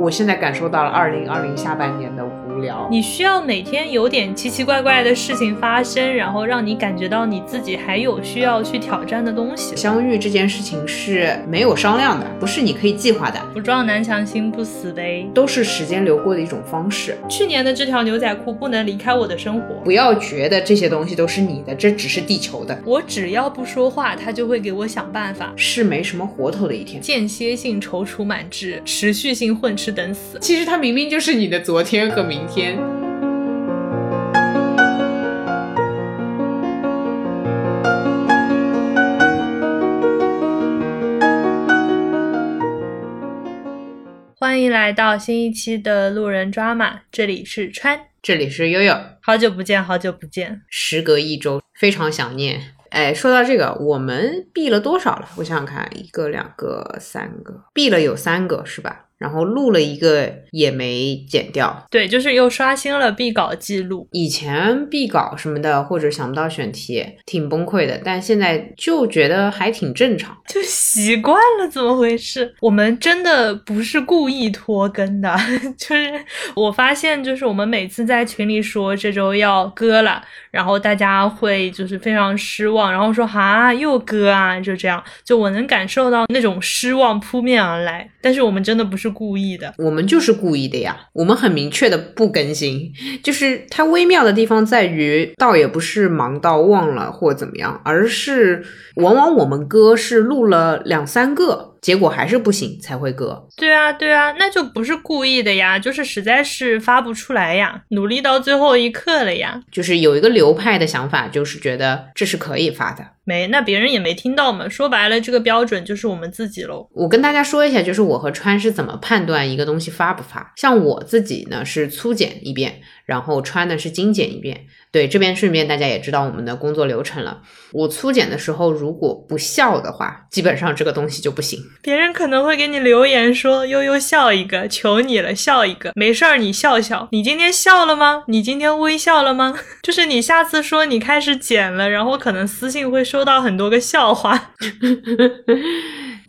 我现在感受到了二零二零下半年的无聊。你需要每天有点奇奇怪怪的事情发生，然后让你感觉到你自己还有需要去挑战的东西。相遇这件事情是没有商量的，不是你可以计划的，不撞南墙心不死呗，都是时间流过的一种方式。去年的这条牛仔裤不能离开我的生活。不要觉得这些东西都是你的，这只是地球的。我只要不说话，他就会给我想办法。是没什么活头的一天，间歇性踌躇满志，持续性混吃等死。其实它明明就是你的昨天和明天。欢迎来到新一期的路人抓马，这里是川，这里是悠悠，好久不见，好久不见，时隔一周，非常想念。哎，说到这个，我们闭了多少了？我想想看，一个、两个、三个，闭了有三个，是吧？然后录了一个也没剪掉，对，就是又刷新了必稿记录。以前必稿什么的，或者想不到选题，挺崩溃的。但现在就觉得还挺正常，就习惯了。怎么回事？我们真的不是故意拖更的，就是我发现，就是我们每次在群里说这周要割了，然后大家会就是非常失望，然后说哈又割啊，就这样，就我能感受到那种失望扑面而来。但是我们真的不是。故意的，我们就是故意的呀。我们很明确的不更新，就是它微妙的地方在于，倒也不是忙到忘了或怎么样，而是往往我们歌是录了两三个。结果还是不行，才会割。对啊，对啊，那就不是故意的呀，就是实在是发不出来呀，努力到最后一刻了呀。就是有一个流派的想法，就是觉得这是可以发的。没，那别人也没听到嘛。说白了，这个标准就是我们自己喽。我跟大家说一下，就是我和川是怎么判断一个东西发不发。像我自己呢，是粗剪一遍，然后川呢是精剪一遍。对，这边顺便大家也知道我们的工作流程了。我粗剪的时候，如果不笑的话，基本上这个东西就不行。别人可能会给你留言说：“悠悠笑一个，求你了，笑一个，没事儿，你笑笑。你今天笑了吗？你今天微笑了吗？就是你下次说你开始剪了，然后可能私信会收到很多个笑话。”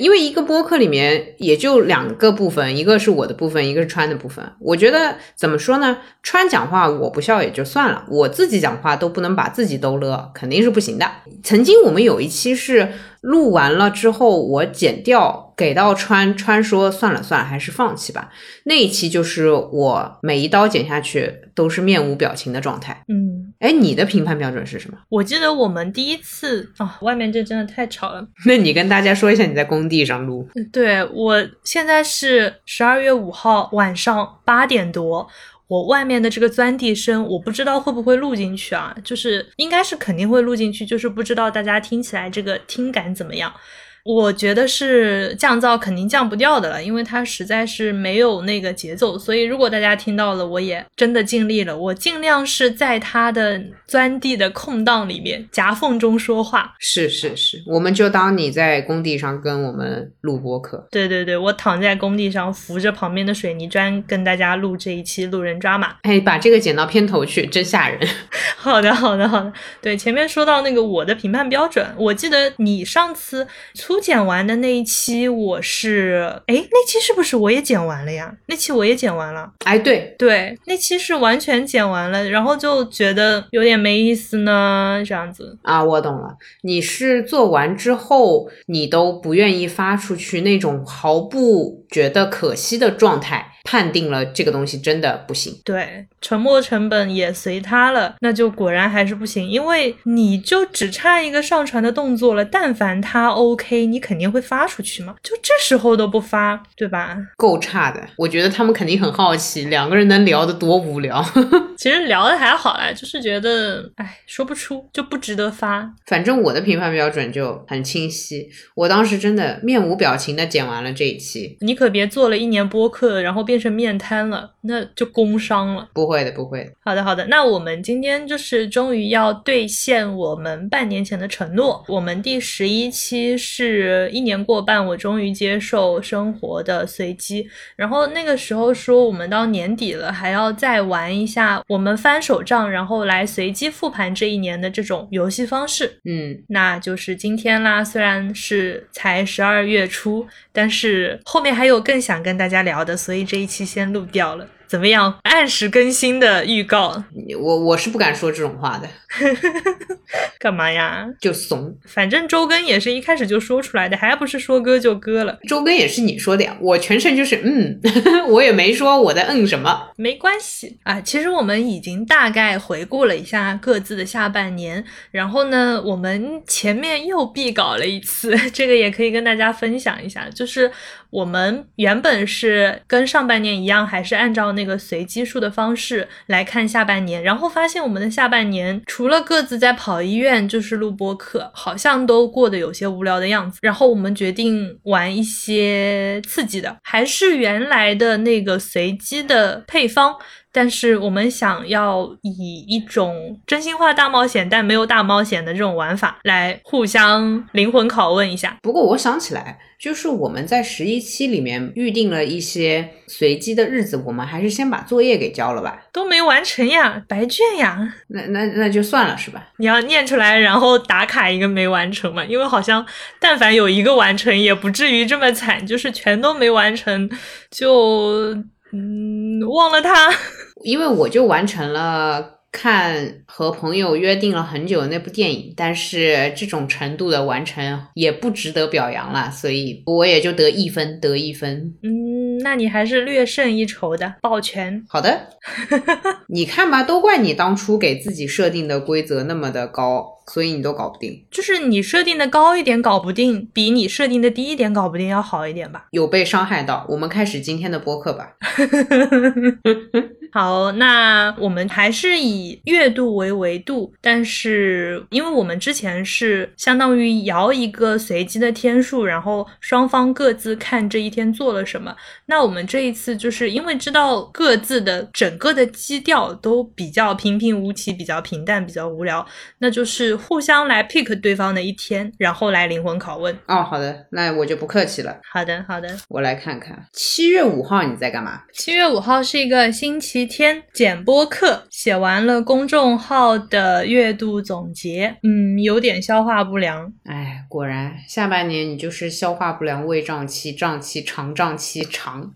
因为一个播客里面也就两个部分，一个是我的部分，一个是川的部分。我觉得怎么说呢？川讲话我不笑也就算了，我自己讲话都不能把自己逗乐，肯定是不行的。曾经我们有一期是。录完了之后，我剪掉给到川川说算了算了，还是放弃吧。那一期就是我每一刀剪下去都是面无表情的状态。嗯，哎，你的评判标准是什么？我记得我们第一次啊，外面这真的太吵了。那你跟大家说一下你在工地上录。对我现在是十二月五号晚上八点多。我外面的这个钻地声，我不知道会不会录进去啊？就是应该是肯定会录进去，就是不知道大家听起来这个听感怎么样。我觉得是降噪肯定降不掉的了，因为它实在是没有那个节奏。所以如果大家听到了，我也真的尽力了，我尽量是在它的钻地的空档里面夹缝中说话。是是是，我们就当你在工地上跟我们录播客。对对对，我躺在工地上扶着旁边的水泥砖跟大家录这一期路人抓马。哎，把这个剪到片头去，真吓人。好的好的好的，对，前面说到那个我的评判标准，我记得你上次。初剪完的那一期，我是哎，那期是不是我也剪完了呀？那期我也剪完了。哎，对对，那期是完全剪完了，然后就觉得有点没意思呢，这样子啊，我懂了。你是做完之后，你都不愿意发出去那种毫不觉得可惜的状态。判定了这个东西真的不行，对，沉没成本也随他了，那就果然还是不行，因为你就只差一个上传的动作了，但凡他 OK，你肯定会发出去嘛，就这时候都不发，对吧？够差的，我觉得他们肯定很好奇，两个人能聊得多无聊。其实聊的还好啦，就是觉得，哎，说不出就不值得发。反正我的评判标准就很清晰，我当时真的面无表情的剪完了这一期。你可别做了一年播客，然后。变成面瘫了，那就工伤了。不会的，不会的。好的，好的。那我们今天就是终于要兑现我们半年前的承诺。我们第十一期是一年过半，我终于接受生活的随机。然后那个时候说，我们到年底了，还要再玩一下，我们翻手账，然后来随机复盘这一年的这种游戏方式。嗯，那就是今天啦。虽然是才十二月初，但是后面还有更想跟大家聊的，所以这。一期先录掉了。怎么样？按时更新的预告，我我是不敢说这种话的。干嘛呀？就怂。反正周更也是一开始就说出来的，还不是说割就割了。周更也是你说的呀，我全程就是嗯，我也没说我在嗯什么。没关系啊，其实我们已经大概回顾了一下各自的下半年，然后呢，我们前面又闭稿了一次，这个也可以跟大家分享一下，就是我们原本是跟上半年一样，还是按照那。个随机数的方式来看下半年，然后发现我们的下半年除了各自在跑医院，就是录播课，好像都过得有些无聊的样子。然后我们决定玩一些刺激的，还是原来的那个随机的配方。但是我们想要以一种真心话大冒险，但没有大冒险的这种玩法来互相灵魂拷问一下。不过我想起来，就是我们在十一期里面预定了一些随机的日子，我们还是先把作业给交了吧？都没完成呀，白卷呀。那那那就算了，是吧？你要念出来，然后打卡一个没完成嘛？因为好像但凡有一个完成，也不至于这么惨，就是全都没完成，就。嗯，忘了他，因为我就完成了看和朋友约定了很久的那部电影，但是这种程度的完成也不值得表扬了，所以我也就得一分，得一分。嗯，那你还是略胜一筹的，抱拳。好的，你看吧，都怪你当初给自己设定的规则那么的高。所以你都搞不定，就是你设定的高一点搞不定，比你设定的低一点搞不定要好一点吧？有被伤害到，我们开始今天的播客吧。好，那我们还是以月度为维度，但是因为我们之前是相当于摇一个随机的天数，然后双方各自看这一天做了什么。那我们这一次就是因为知道各自的整个的基调都比较平平无奇，比较平淡，比较无聊，那就是。互相来 pick 对方的一天，然后来灵魂拷问。哦，好的，那我就不客气了。好的，好的，我来看看七月五号你在干嘛？七月五号是一个星期天，剪播课，写完了公众号的月度总结，嗯，有点消化不良。哎，果然下半年你就是消化不良、胃胀气、胀气、肠胀气、肠。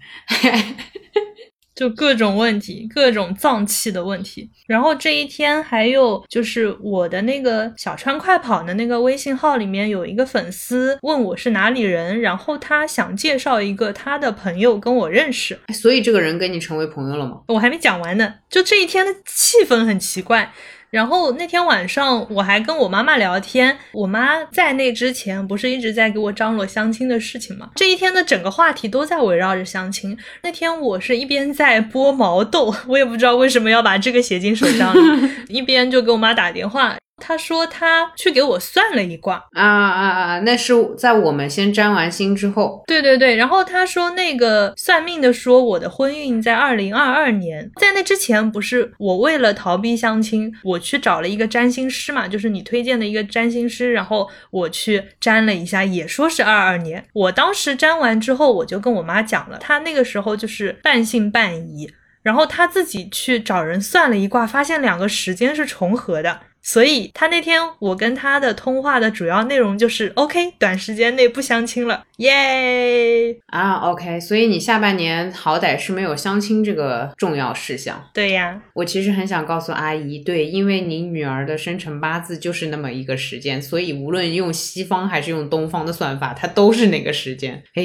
就各种问题，各种脏器的问题。然后这一天还有就是我的那个小川快跑的那个微信号里面有一个粉丝问我是哪里人，然后他想介绍一个他的朋友跟我认识。所以这个人跟你成为朋友了吗？我还没讲完呢。就这一天的气氛很奇怪。然后那天晚上我还跟我妈妈聊天，我妈在那之前不是一直在给我张罗相亲的事情嘛？这一天的整个话题都在围绕着相亲。那天我是一边在剥毛豆，我也不知道为什么要把这个写进手账里，一边就给我妈打电话。他说他去给我算了一卦啊啊啊！那是在我们先占完星之后。对对对，然后他说那个算命的说我的婚运在二零二二年，在那之前不是我为了逃避相亲，我去找了一个占星师嘛，就是你推荐的一个占星师，然后我去占了一下，也说是二二年。我当时占完之后，我就跟我妈讲了，她那个时候就是半信半疑，然后她自己去找人算了一卦，发现两个时间是重合的。所以他那天我跟他的通话的主要内容就是 OK，短时间内不相亲了，耶啊 OK，所以你下半年好歹是没有相亲这个重要事项。对呀，我其实很想告诉阿姨，对，因为你女儿的生辰八字就是那么一个时间，所以无论用西方还是用东方的算法，它都是那个时间。哎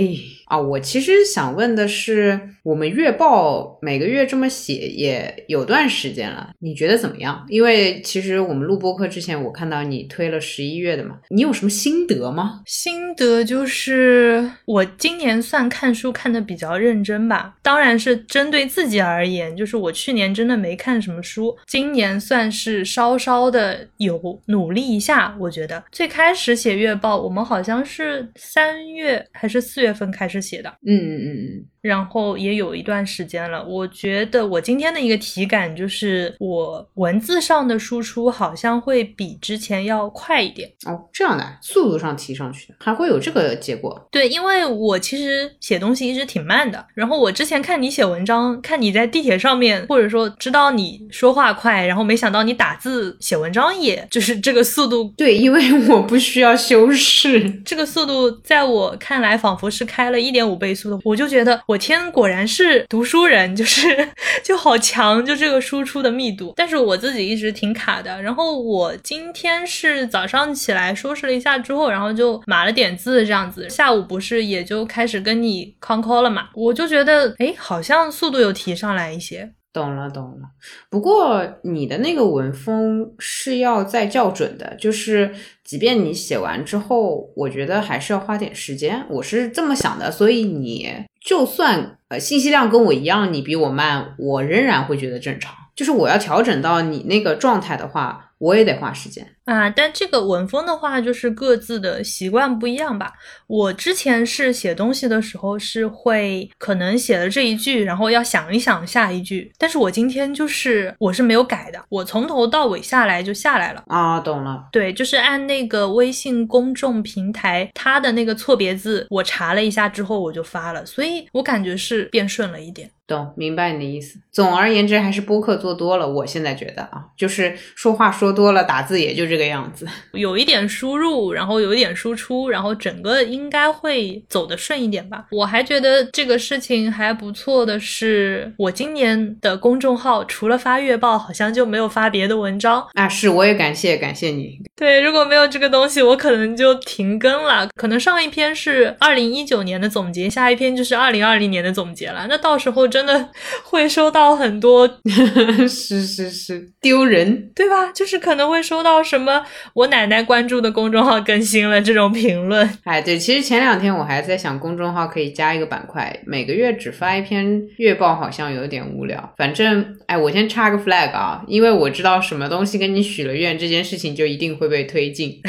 啊，我其实想问的是，我们月报每个月这么写也有段时间了，你觉得怎么样？因为其实我们。录播课之前，我看到你推了十一月的嘛，你有什么心得吗？心得就是我今年算看书看的比较认真吧，当然是针对自己而言，就是我去年真的没看什么书，今年算是稍稍的有努力一下。我觉得最开始写月报，我们好像是三月还是四月份开始写的，嗯嗯嗯嗯。然后也有一段时间了，我觉得我今天的一个体感就是，我文字上的输出好像会比之前要快一点哦。这样的速度上提上去，还会有这个结果？对，因为我其实写东西一直挺慢的。然后我之前看你写文章，看你在地铁上面，或者说知道你说话快，然后没想到你打字写文章也就是这个速度。对，因为 我不需要修饰，这个速度在我看来仿佛是开了一点五倍速的，我就觉得。我天，果然是读书人，就是就好强，就这个输出的密度。但是我自己一直挺卡的。然后我今天是早上起来收拾了一下之后，然后就码了点字这样子。下午不是也就开始跟你 con call 了嘛？我就觉得，哎，好像速度有提上来一些。懂了，懂了。不过你的那个文风是要再校准的，就是即便你写完之后，我觉得还是要花点时间。我是这么想的，所以你就算呃信息量跟我一样，你比我慢，我仍然会觉得正常。就是我要调整到你那个状态的话，我也得花时间。啊，但这个文风的话，就是各自的习惯不一样吧。我之前是写东西的时候是会可能写了这一句，然后要想一想下一句。但是我今天就是我是没有改的，我从头到尾下来就下来了啊，懂了。对，就是按那个微信公众平台它的那个错别字，我查了一下之后我就发了，所以我感觉是变顺了一点。懂，明白你的意思。总而言之，还是播客做多了。我现在觉得啊，就是说话说多了，打字也就这个样子。有一点输入，然后有一点输出，然后整个应该会走得顺一点吧。我还觉得这个事情还不错的是，我今年的公众号除了发月报，好像就没有发别的文章啊。是，我也感谢感谢你。对，如果没有这个东西，我可能就停更了。可能上一篇是二零一九年的总结，下一篇就是二零二零年的总结了。那到时候真的会收到很多，是是是，丢人，对吧？就是可能会收到什么。我奶奶关注的公众号更新了这种评论，哎，对，其实前两天我还在想，公众号可以加一个板块，每个月只发一篇月报，好像有点无聊。反正，哎，我先插个 flag 啊，因为我知道什么东西跟你许了愿，这件事情就一定会被推进。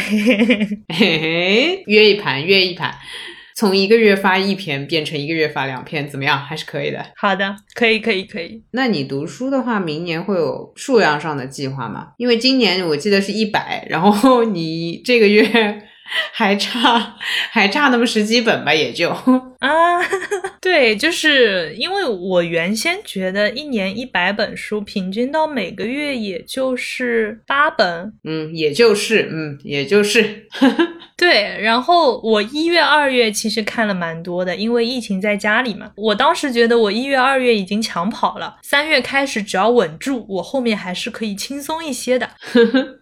嘿嘿，约一盘，约一盘。从一个月发一篇变成一个月发两篇，怎么样？还是可以的。好的，可以，可以，可以。那你读书的话，明年会有数量上的计划吗？因为今年我记得是一百，然后 你这个月还差还差那么十几本吧，也就 啊，对，就是因为我原先觉得一年一百本书，平均到每个月也就是八本，嗯，也就是，嗯，也就是。对，然后我一月、二月其实看了蛮多的，因为疫情在家里嘛。我当时觉得我一月、二月已经抢跑了，三月开始只要稳住，我后面还是可以轻松一些的。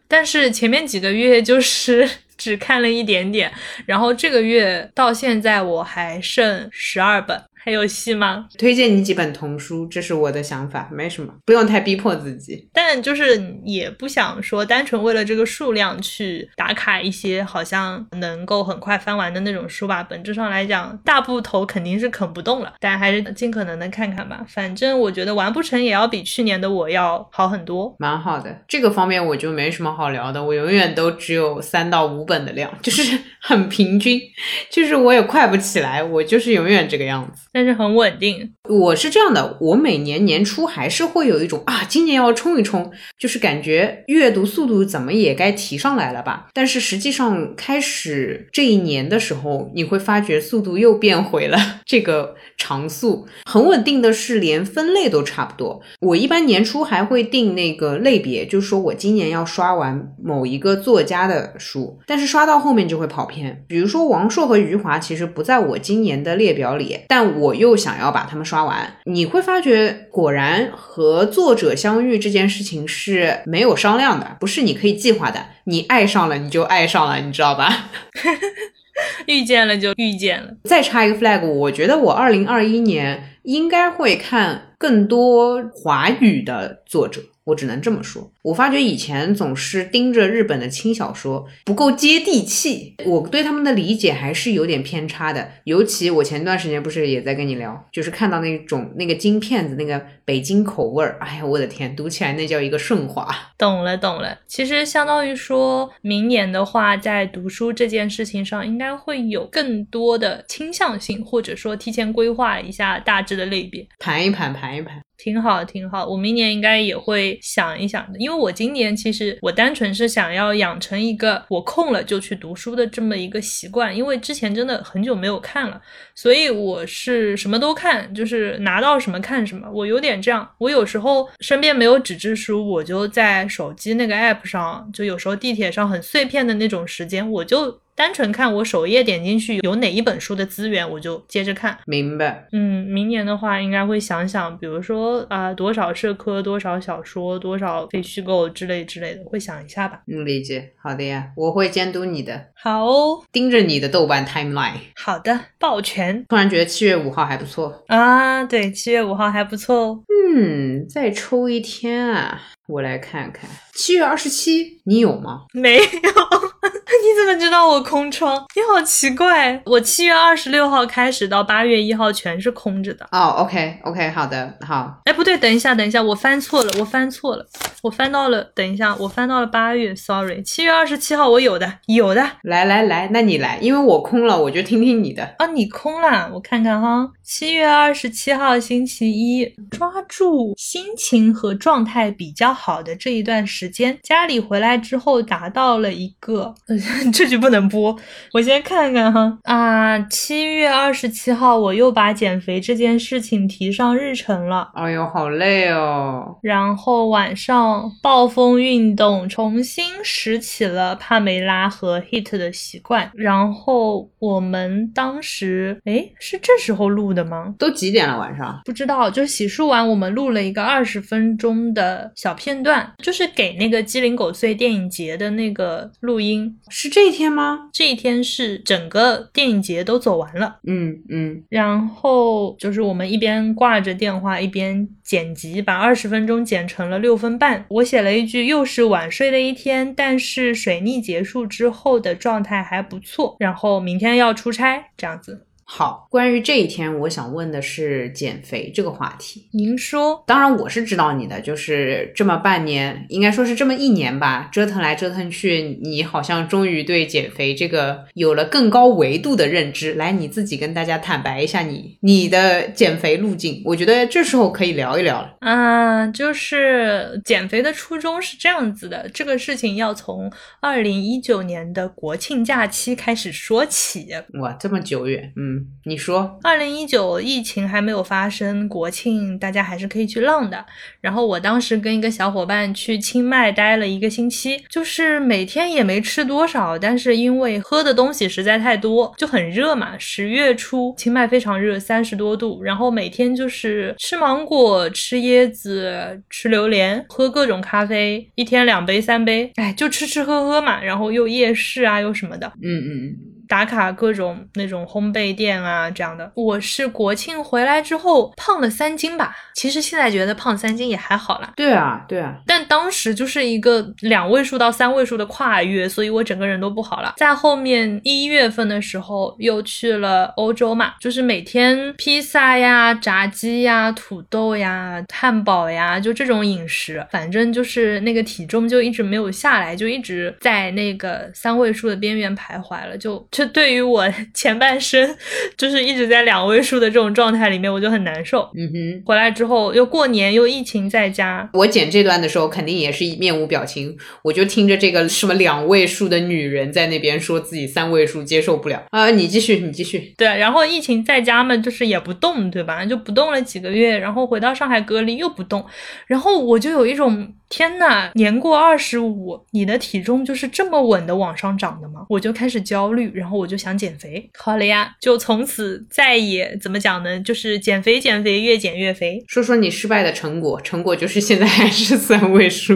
但是前面几个月就是只看了一点点，然后这个月到现在我还剩十二本。还有戏吗？推荐你几本童书，这是我的想法，没什么，不用太逼迫自己。但就是也不想说单纯为了这个数量去打卡一些好像能够很快翻完的那种书吧。本质上来讲，大部头肯定是啃不动了，但还是尽可能的看看吧。反正我觉得完不成也要比去年的我要好很多，蛮好的。这个方面我就没什么好聊的，我永远都只有三到五本的量，就是 很平均，就是我也快不起来，我就是永远这个样子。但是很稳定。我是这样的，我每年年初还是会有一种啊，今年要冲一冲，就是感觉阅读速度怎么也该提上来了吧。但是实际上开始这一年的时候，你会发觉速度又变回了 这个常速，很稳定的是连分类都差不多。我一般年初还会定那个类别，就是说我今年要刷完某一个作家的书，但是刷到后面就会跑偏。比如说王朔和余华，其实不在我今年的列表里，但。我又想要把它们刷完，你会发觉，果然和作者相遇这件事情是没有商量的，不是你可以计划的。你爱上了，你就爱上了，你知道吧？遇见了就遇见了。再插一个 flag，我觉得我二零二一年应该会看更多华语的作者。我只能这么说，我发觉以前总是盯着日本的轻小说，不够接地气。我对他们的理解还是有点偏差的。尤其我前段时间不是也在跟你聊，就是看到那种那个金片子，那个北京口味儿，哎呀，我的天，读起来那叫一个顺滑。懂了，懂了。其实相当于说明年的话，在读书这件事情上，应该会有更多的倾向性，或者说提前规划一下大致的类别，盘一盘，盘一盘。挺好，挺好。我明年应该也会想一想的，因为我今年其实我单纯是想要养成一个我空了就去读书的这么一个习惯，因为之前真的很久没有看了，所以我是什么都看，就是拿到什么看什么。我有点这样，我有时候身边没有纸质书，我就在手机那个 app 上，就有时候地铁上很碎片的那种时间，我就。单纯看我首页点进去有哪一本书的资源，我就接着看。明白。嗯，明年的话应该会想想，比如说啊、多少社科，多少小说，多少非虚构之类之类的，会想一下吧。嗯，理解。好的呀，我会监督你的，好哦，盯着你的豆瓣 timeline。好的，抱拳突然觉得七月五号还不错。啊，对，七月五号还不错哦。嗯，再抽一天啊，我来看看。七月二十七，你有吗？没有，你怎么知道我空窗？你好奇怪，我七月二十六号开始到八月一号全是空着的。哦，OK，OK，、好的，好，哎，不对，等一下，等一下，我翻错了，我翻错了，我翻到了，等一下，我翻到了八月，sorry，七月二十七号我有的，有的来来来，那你来，因为我空了，我就听听你的。啊，你空了，我看看哈，七月二十七号星期一，抓住心情和状态比较好的这一段时间，家里回来之后达到了一个，呃，这句不能播，我先看看哈啊，七月二十七号我又把减肥这件事情提上日程了。哎呦，好累哦。然后晚上暴风运动，重新拾起了帕梅拉和 Hit 的习惯。然后我们当时，哎，是这时候录的吗？都几点了？晚上？不知道，就洗漱完，我们录了一个二十分钟的小片段，就是给那个鸡零狗碎电影节的那个录音。是这一天吗？这一天是整个电影节都走完了。嗯嗯，然后就是我们一边挂着电话，一边剪辑，把二十分钟剪成了六分半。我写了一句：又是晚睡的一天，但是水逆结束之后的状态还不错。然后明天要出差，这样子。好。关于这一天，我想问的是减肥这个话题。您说，当然，我是知道你的，就是这么半年，应该说是这么一年吧，折腾来折腾去，你好像终于对减肥这个有了更高维度的认知。来，你自己跟大家坦白一下你你的减肥路径，我觉得这时候可以聊一聊了。嗯，就是减肥的初衷是这样子的，这个事情要从二零一九年的国庆假期开始说起。哇，这么久远，嗯，你说，二零一九疫情还没有发生，国庆大家还是可以去浪的。然后我当时跟一个小伙伴去清迈待了一个星期，就是每天也没吃多少，但是因为喝的东西实在太多，就很热嘛。十月初清迈非常热，三十多度，然后每天就是吃芒果、吃椰子、吃榴莲，喝各种咖啡，一天两杯三杯，哎，就吃吃喝喝嘛。然后又夜市啊，又什么的。嗯嗯打卡各种那种烘焙店啊，这样的。我是国庆回来之后胖了三斤吧，其实现在觉得胖三斤也还好啦。对啊，对啊，但当时就是一个两位数到三位数的跨越，所以我整个人都不好了。在后面一月份的时候又去了欧洲嘛，就是每天披萨呀、炸鸡呀、土豆呀、汉堡呀，就这种饮食，反正就是那个体重就一直没有下来，就一直在那个三位数的边缘徘徊了。就这对于我 前半生就是一直在两位数的这种状态里面，我就很难受。嗯哼。回来之后又过年又疫情在家，我剪这段的时候，肯定也是面无表情，我就听着这个什么两位数的女人在那边说自己三位数接受不了啊、你继续，你继续。对，然后疫情在家嘛，就是也不动，对吧？就不动了几个月，然后回到上海隔离又不动，然后我就有一种天呐，年过二十五，你的体重就是这么稳的往上涨的吗？我就开始焦虑，然后我就想减肥。好了呀，就从此再也怎么讲呢？就是减肥减肥，越减越肥。说说你失败的成果，成果就是现在还是三位数。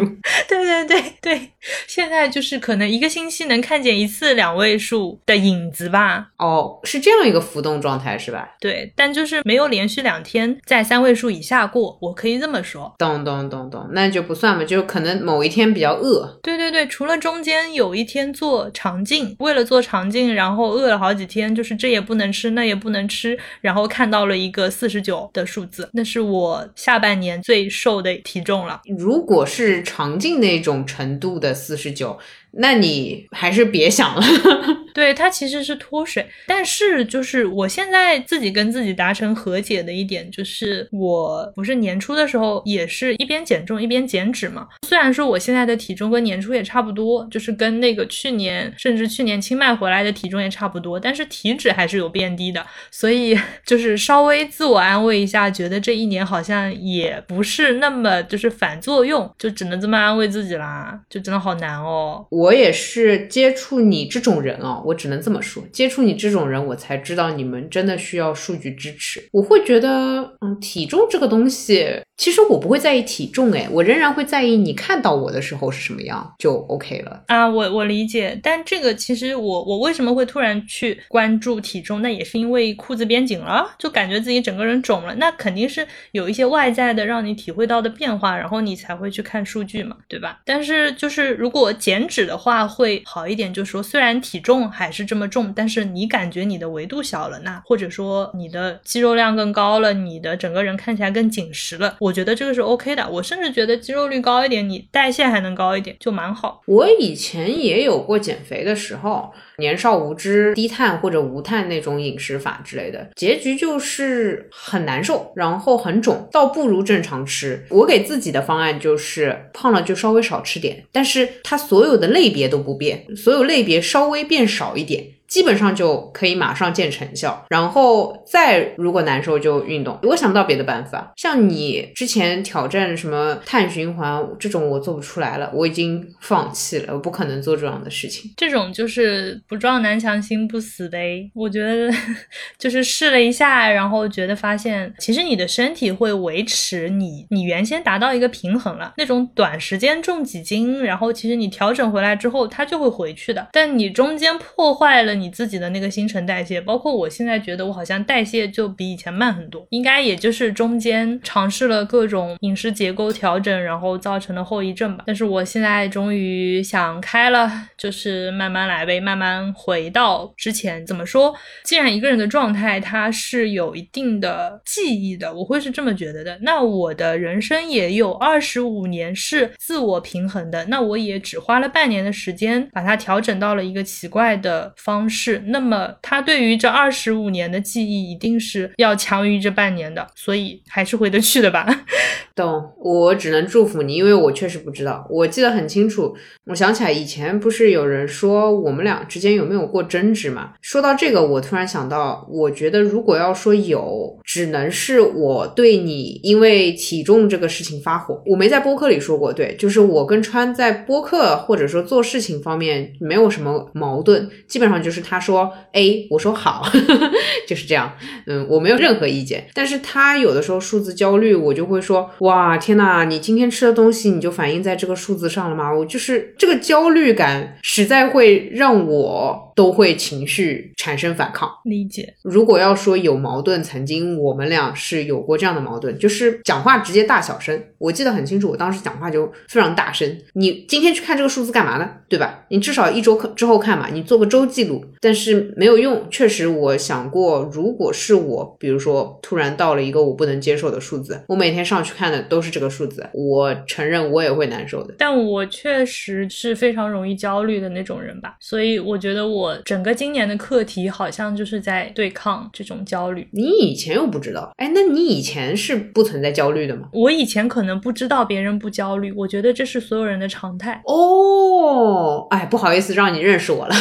对对对对，现在就是可能一个星期能看见一次两位数的影子吧。哦，是这样一个浮动状态是吧？对，但就是没有连续两天在三位数以下过，我可以这么说。咚咚咚咚，那就不算嘛，就可能某一天比较饿。对对对，除了中间有一天做肠镜，为了做肠镜，然后饿了好几天，就是这也不能吃，那也不能吃，然后看到了一个四十九的数字，那是我下半年最瘦的体重了。如果是肠镜那种程度的四十九，那你还是别想了。对，它其实是脱水，但是就是我现在自己跟自己达成和解的一点，就是我不是年初的时候也是一边减重一边减脂嘛。虽然说我现在的体重跟年初也差不多，就是跟那个去年甚至去年清迈回来的体重也差不多，但是体脂还是有变低的，所以 就是稍微自我安慰一下，觉得这一年好像也不是那么就是反作用，就只能这么安慰自己啦，就真的好难哦。我也是接触你这种人哦，我只能这么说。接触你这种人，我才知道你们真的需要数据支持。我会觉得，嗯，体重这个东西，其实我不会在意体重，诶，我仍然会在意你看到我的时候是什么样，就 OK 了。啊，我我理解，但这个其实我我为什么会突然去关注体重？那也是因为裤子变紧了，就感觉自己整个人肿了。那肯定是有一些外在的让你体会到的变化，然后你才会去看数据嘛，对吧？但是就是如果减脂的话会好一点，就说虽然体重还是这么重，但是你感觉你的维度小了，那或者说你的肌肉量更高了，你的整个人看起来更紧实了，我觉得这个是 OK 的。我甚至觉得肌肉率高一点，你代谢还能高一点，就蛮好。我以前也有过减肥的时候。年少无知，低碳或者无碳那种饮食法之类的，结局就是很难受，然后很肿，倒不如正常吃。我给自己的方案就是胖了就稍微少吃点，但是它所有的类别都不变，所有类别稍微变少一点。基本上就可以马上见成效，然后再如果难受就运动。我想不到别的办法。像你之前挑战什么碳循环这种，我做不出来了，我已经放弃了，我不可能做这样的事情。这种就是不撞南墙心不死呗。我觉得就是试了一下，然后觉得发现其实你的身体会维持你你原先达到一个平衡了。那种短时间重几斤，然后其实你调整回来之后，它就会回去的。但你中间破坏了。你自己的那个新陈代谢，包括我现在觉得我好像代谢就比以前慢很多，应该也就是中间尝试了各种饮食结构调整，然后造成的后遗症吧。但是我现在终于想开了，就是慢慢来呗，慢慢回到之前。怎么说？既然一个人的状态他是有一定的记忆的，我会是这么觉得的。那我的人生也有二十五年是自我平衡的，那我也只花了半年的时间把它调整到了一个奇怪的方式。那么他对于这二十五年的记忆一定是要强于这半年的，所以还是回得去的吧？懂，我只能祝福你，因为我确实不知道。我记得很清楚，我想起来以前不是有人说我们俩之间有没有过争执嘛？说到这个，我突然想到，我觉得如果要说有，只能是我对你因为体重这个事情发火。我没在播客里说过，对，就是我跟川在播客或者说做事情方面没有什么矛盾，基本上就是。他说 A，我说好，就是这样。嗯，我没有任何意见。但是他有的时候数字焦虑，我就会说哇，天呐，你今天吃的东西你就反映在这个数字上了吗？我就是这个焦虑感，实在会让我都会情绪产生反抗。理解。如果要说有矛盾，曾经我们俩是有过这样的矛盾，就是讲话直接大小声。我记得很清楚，我当时讲话就非常大声。你今天去看这个数字干嘛呢？对吧？你至少一周之后看嘛，你做个周记录。但是没有用，确实我想过，如果是我，比如说突然到了一个我不能接受的数字，我每天上去看的都是这个数字，我承认我也会难受的。但我确实是非常容易焦虑的那种人吧，所以我觉得我整个今年的课题好像就是在对抗这种焦虑。你以前又不知道，哎，那你以前是不存在焦虑的吗？我以前可能不知道别人不焦虑，我觉得这是所有人的常态。哦，哎，不好意思让你认识我了。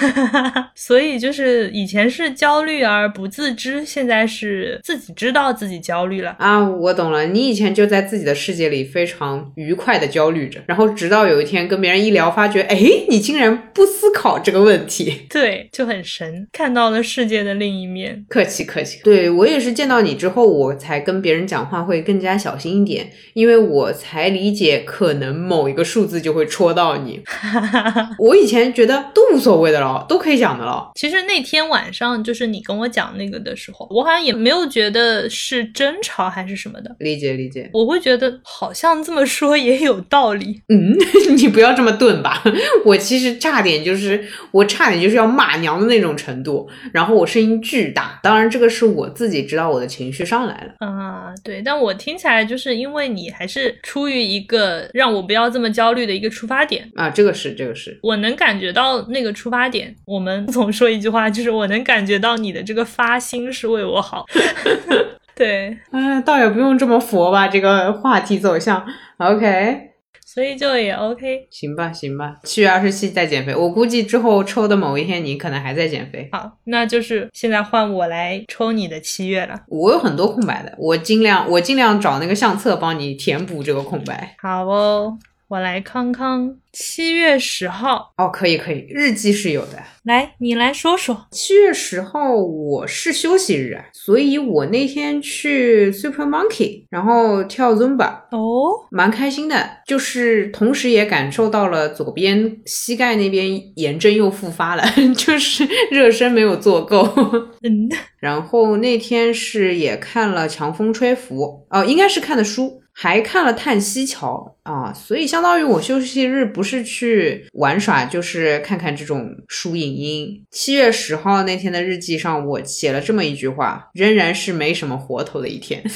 所以就是以前是焦虑而不自知，现在是自己知道自己焦虑了啊！我懂了，你以前就在自己的世界里非常愉快的焦虑着，然后直到有一天跟别人一聊，发觉哎，你竟然不思考这个问题，对，就很神，看到了世界的另一面。客气客气，对我也是见到你之后，我才跟别人讲话会更加小心一点，因为我才理解可能某一个数字就会戳到你。我以前觉得都无所谓的了，都可以讲的了。其实那天晚上就是你跟我讲那个的时候，我好像也没有觉得是争吵还是什么的。理解理解，我会觉得好像这么说也有道理。嗯，你不要这么钝吧。我其实差点就是我差点就是要骂娘的那种程度，然后我声音巨大。当然这个是我自己知道我的情绪上来了。啊，对，但我听起来就是因为你还是出于一个让我不要这么焦虑的一个出发点啊，这个是这个是我能感觉到那个出发点，我们。总说一句话，就是我能感觉到你的这个发心是为我好。对，哎，倒也不用这么佛吧。这个话题走向，OK，所以就也 OK。行吧，行吧。七月二十七再减肥，我估计之后抽的某一天你可能还在减肥。好，那就是现在换我来抽你的七月了。我有很多空白的，我尽量我尽量找那个相册帮你填补这个空白。好哦。我来康康。七月十号哦，可以可以，日记是有的。来，你来说说。七月十号我是休息日，所以我那天去 Super Monkey，然后跳 Zumba，哦，蛮开心的。就是同时也感受到了左边膝盖那边炎症又复发了，就是热身没有做够。嗯，然后那天是也看了《强风吹拂》，哦，应该是看的书。还看了《叹息桥》啊，所以相当于我休息日不是去玩耍，就是看看这种书影音。七月十号那天的日记上，我写了这么一句话：仍然是没什么活头的一天。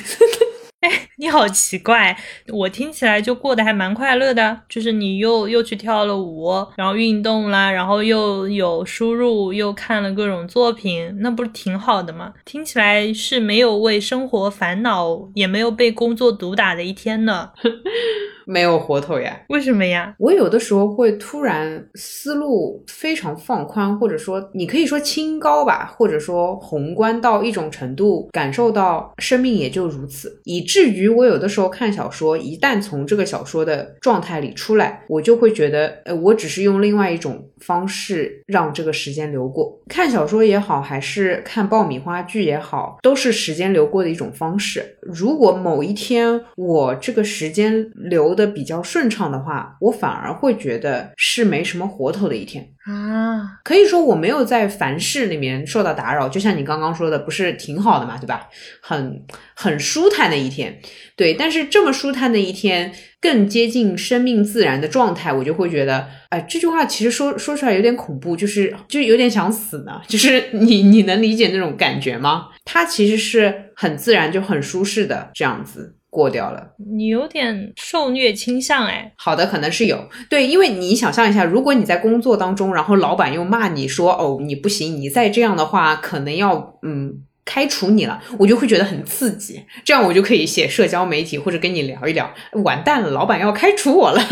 哎，你好奇怪，我听起来就过得还蛮快乐的，就是你又又去跳了舞，然后运动啦，然后又有输入，又看了各种作品，那不是挺好的吗？听起来是没有为生活烦恼，也没有被工作毒打的一天呢。没有活头呀？为什么呀？我有的时候会突然思路非常放宽，或者说你可以说清高吧，或者说宏观到一种程度，感受到生命也就如此，以至于我有的时候看小说，一旦从这个小说的状态里出来，我就会觉得，呃，我只是用另外一种方式让这个时间流过。看小说也好，还是看爆米花剧也好，都是时间流过的一种方式。如果某一天我这个时间流，的比较顺畅的话，我反而会觉得是没什么活头的一天啊。可以说我没有在凡事里面受到打扰，就像你刚刚说的，不是挺好的嘛，对吧？很很舒坦的一天，对。但是这么舒坦的一天，更接近生命自然的状态，我就会觉得，哎，这句话其实说说出来有点恐怖，就是就有点想死呢。就是你你能理解那种感觉吗？它其实是很自然，就很舒适的这样子。过掉了，你有点受虐倾向哎。好的，可能是有。对，因为你想象一下，如果你在工作当中，然后老板又骂你说哦你不行，你再这样的话，可能要嗯开除你了，我就会觉得很刺激，这样我就可以写社交媒体或者跟你聊一聊，完蛋了，老板要开除我了。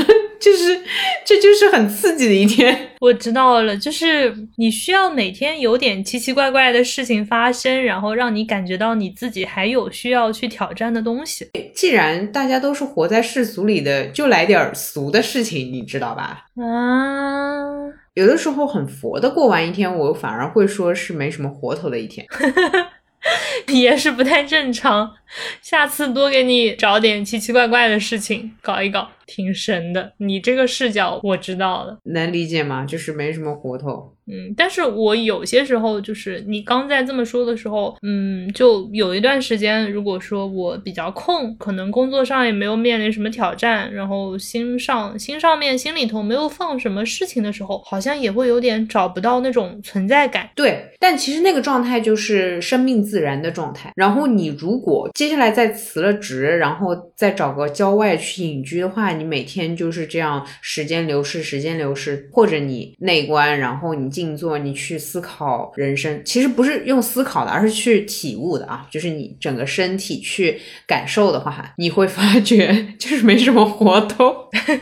就是，这就是很刺激的一天。我知道了，就是你需要每天有点奇奇怪怪的事情发生，然后让你感觉到你自己还有需要去挑战的东西。既然大家都是活在世俗里的，就来点俗的事情，你知道吧？啊，有的时候很佛的过完一天，我反而会说是没什么活头的一天。也是不太正常，下次多给你找点奇奇怪怪的事情搞一搞，挺神的。你这个视角我知道了，能理解吗？就是没什么活头。嗯，但是我有些时候就是你刚在这么说的时候，嗯，就有一段时间，如果说我比较空，可能工作上也没有面临什么挑战，然后心上心上面心里头没有放什么事情的时候，好像也会有点找不到那种存在感。对，但其实那个状态就是生命自然的状态。然后你如果接下来再辞了职，然后再找个郊外去隐居的话，你每天就是这样，时间流逝，时间流逝，或者你内观，然后你。静坐，你去思考人生，其实不是用思考的，而是去体悟的啊！就是你整个身体去感受的话，你会发觉 就是没什么活头。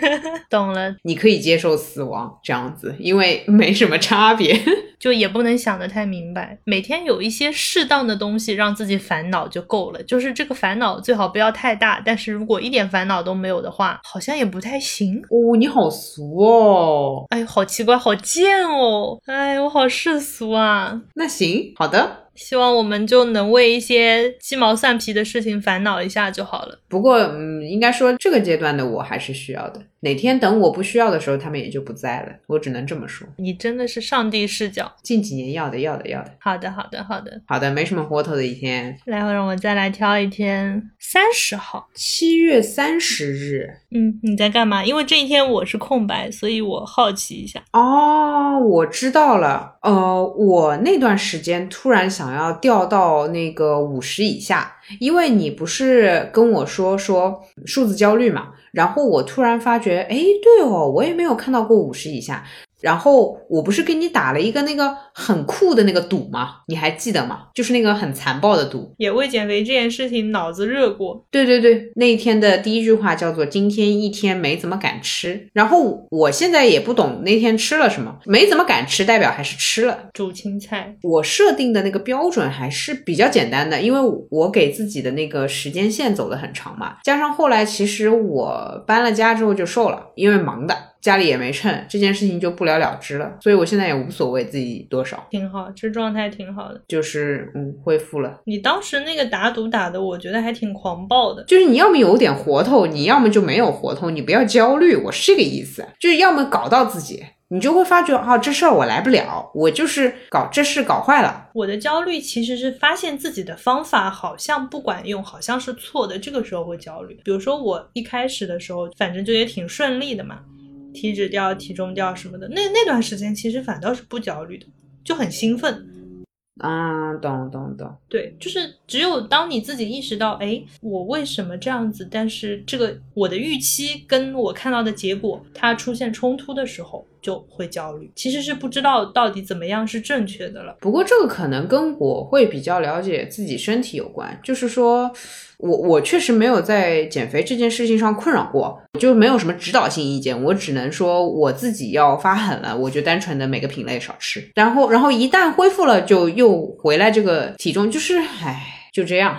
懂了，你可以接受死亡这样子，因为没什么差别。就也不能想得太明白，每天有一些适当的东西让自己烦恼就够了。就是这个烦恼最好不要太大，但是如果一点烦恼都没有的话，好像也不太行。哦，你好俗哦！哎，好奇怪，好贱哦！哎，我好世俗啊。那行，好的。希望我们就能为一些鸡毛蒜皮的事情烦恼一下就好了。不过，嗯，应该说这个阶段的我还是需要的。哪天等我不需要的时候，他们也就不在了。我只能这么说。你真的是上帝视角。近几年要的，要的，要的。好的，好的，好的，好的，没什么活头的一天。来，让我再来挑一天，三十号，七月三十日。嗯，你在干嘛？因为这一天我是空白，所以我好奇一下。哦，我知道了。呃，我那段时间突然想要掉到那个五十以下，因为你不是跟我说说数字焦虑嘛。然后我突然发觉，哎，对哦，我也没有看到过五十以下。然后我不是给你打了一个那个很酷的那个赌吗？你还记得吗？就是那个很残暴的赌。也为减肥这件事情脑子热过。对对对，那一天的第一句话叫做“今天一天没怎么敢吃”。然后我现在也不懂那天吃了什么，没怎么敢吃，代表还是吃了。煮青菜，我设定的那个标准还是比较简单的，因为我给自己的那个时间线走得很长嘛，加上后来其实我搬了家之后就瘦了，因为忙的。家里也没秤，这件事情就不了了之了，所以我现在也无所谓自己多少，挺好，这状态挺好的，就是嗯恢复了。你当时那个打赌打的，我觉得还挺狂暴的，就是你要么有点活头，你要么就没有活头，你不要焦虑，我是这个意思，就是要么搞到自己，你就会发觉啊这事儿我来不了，我就是搞这事搞坏了。我的焦虑其实是发现自己的方法好像不管用，好像是错的，这个时候会焦虑。比如说我一开始的时候，反正就也挺顺利的嘛。体脂掉、体重掉什么的，那那段时间其实反倒是不焦虑的，就很兴奋。啊，懂懂懂。对，就是只有当你自己意识到，哎，我为什么这样子？但是这个我的预期跟我看到的结果它出现冲突的时候，就会焦虑。其实是不知道到底怎么样是正确的了。不过这个可能跟我会比较了解自己身体有关，就是说。我我确实没有在减肥这件事情上困扰过，就没有什么指导性意见。我只能说我自己要发狠了，我就单纯的每个品类少吃，然后然后一旦恢复了，就又回来这个体重，就是唉，就这样。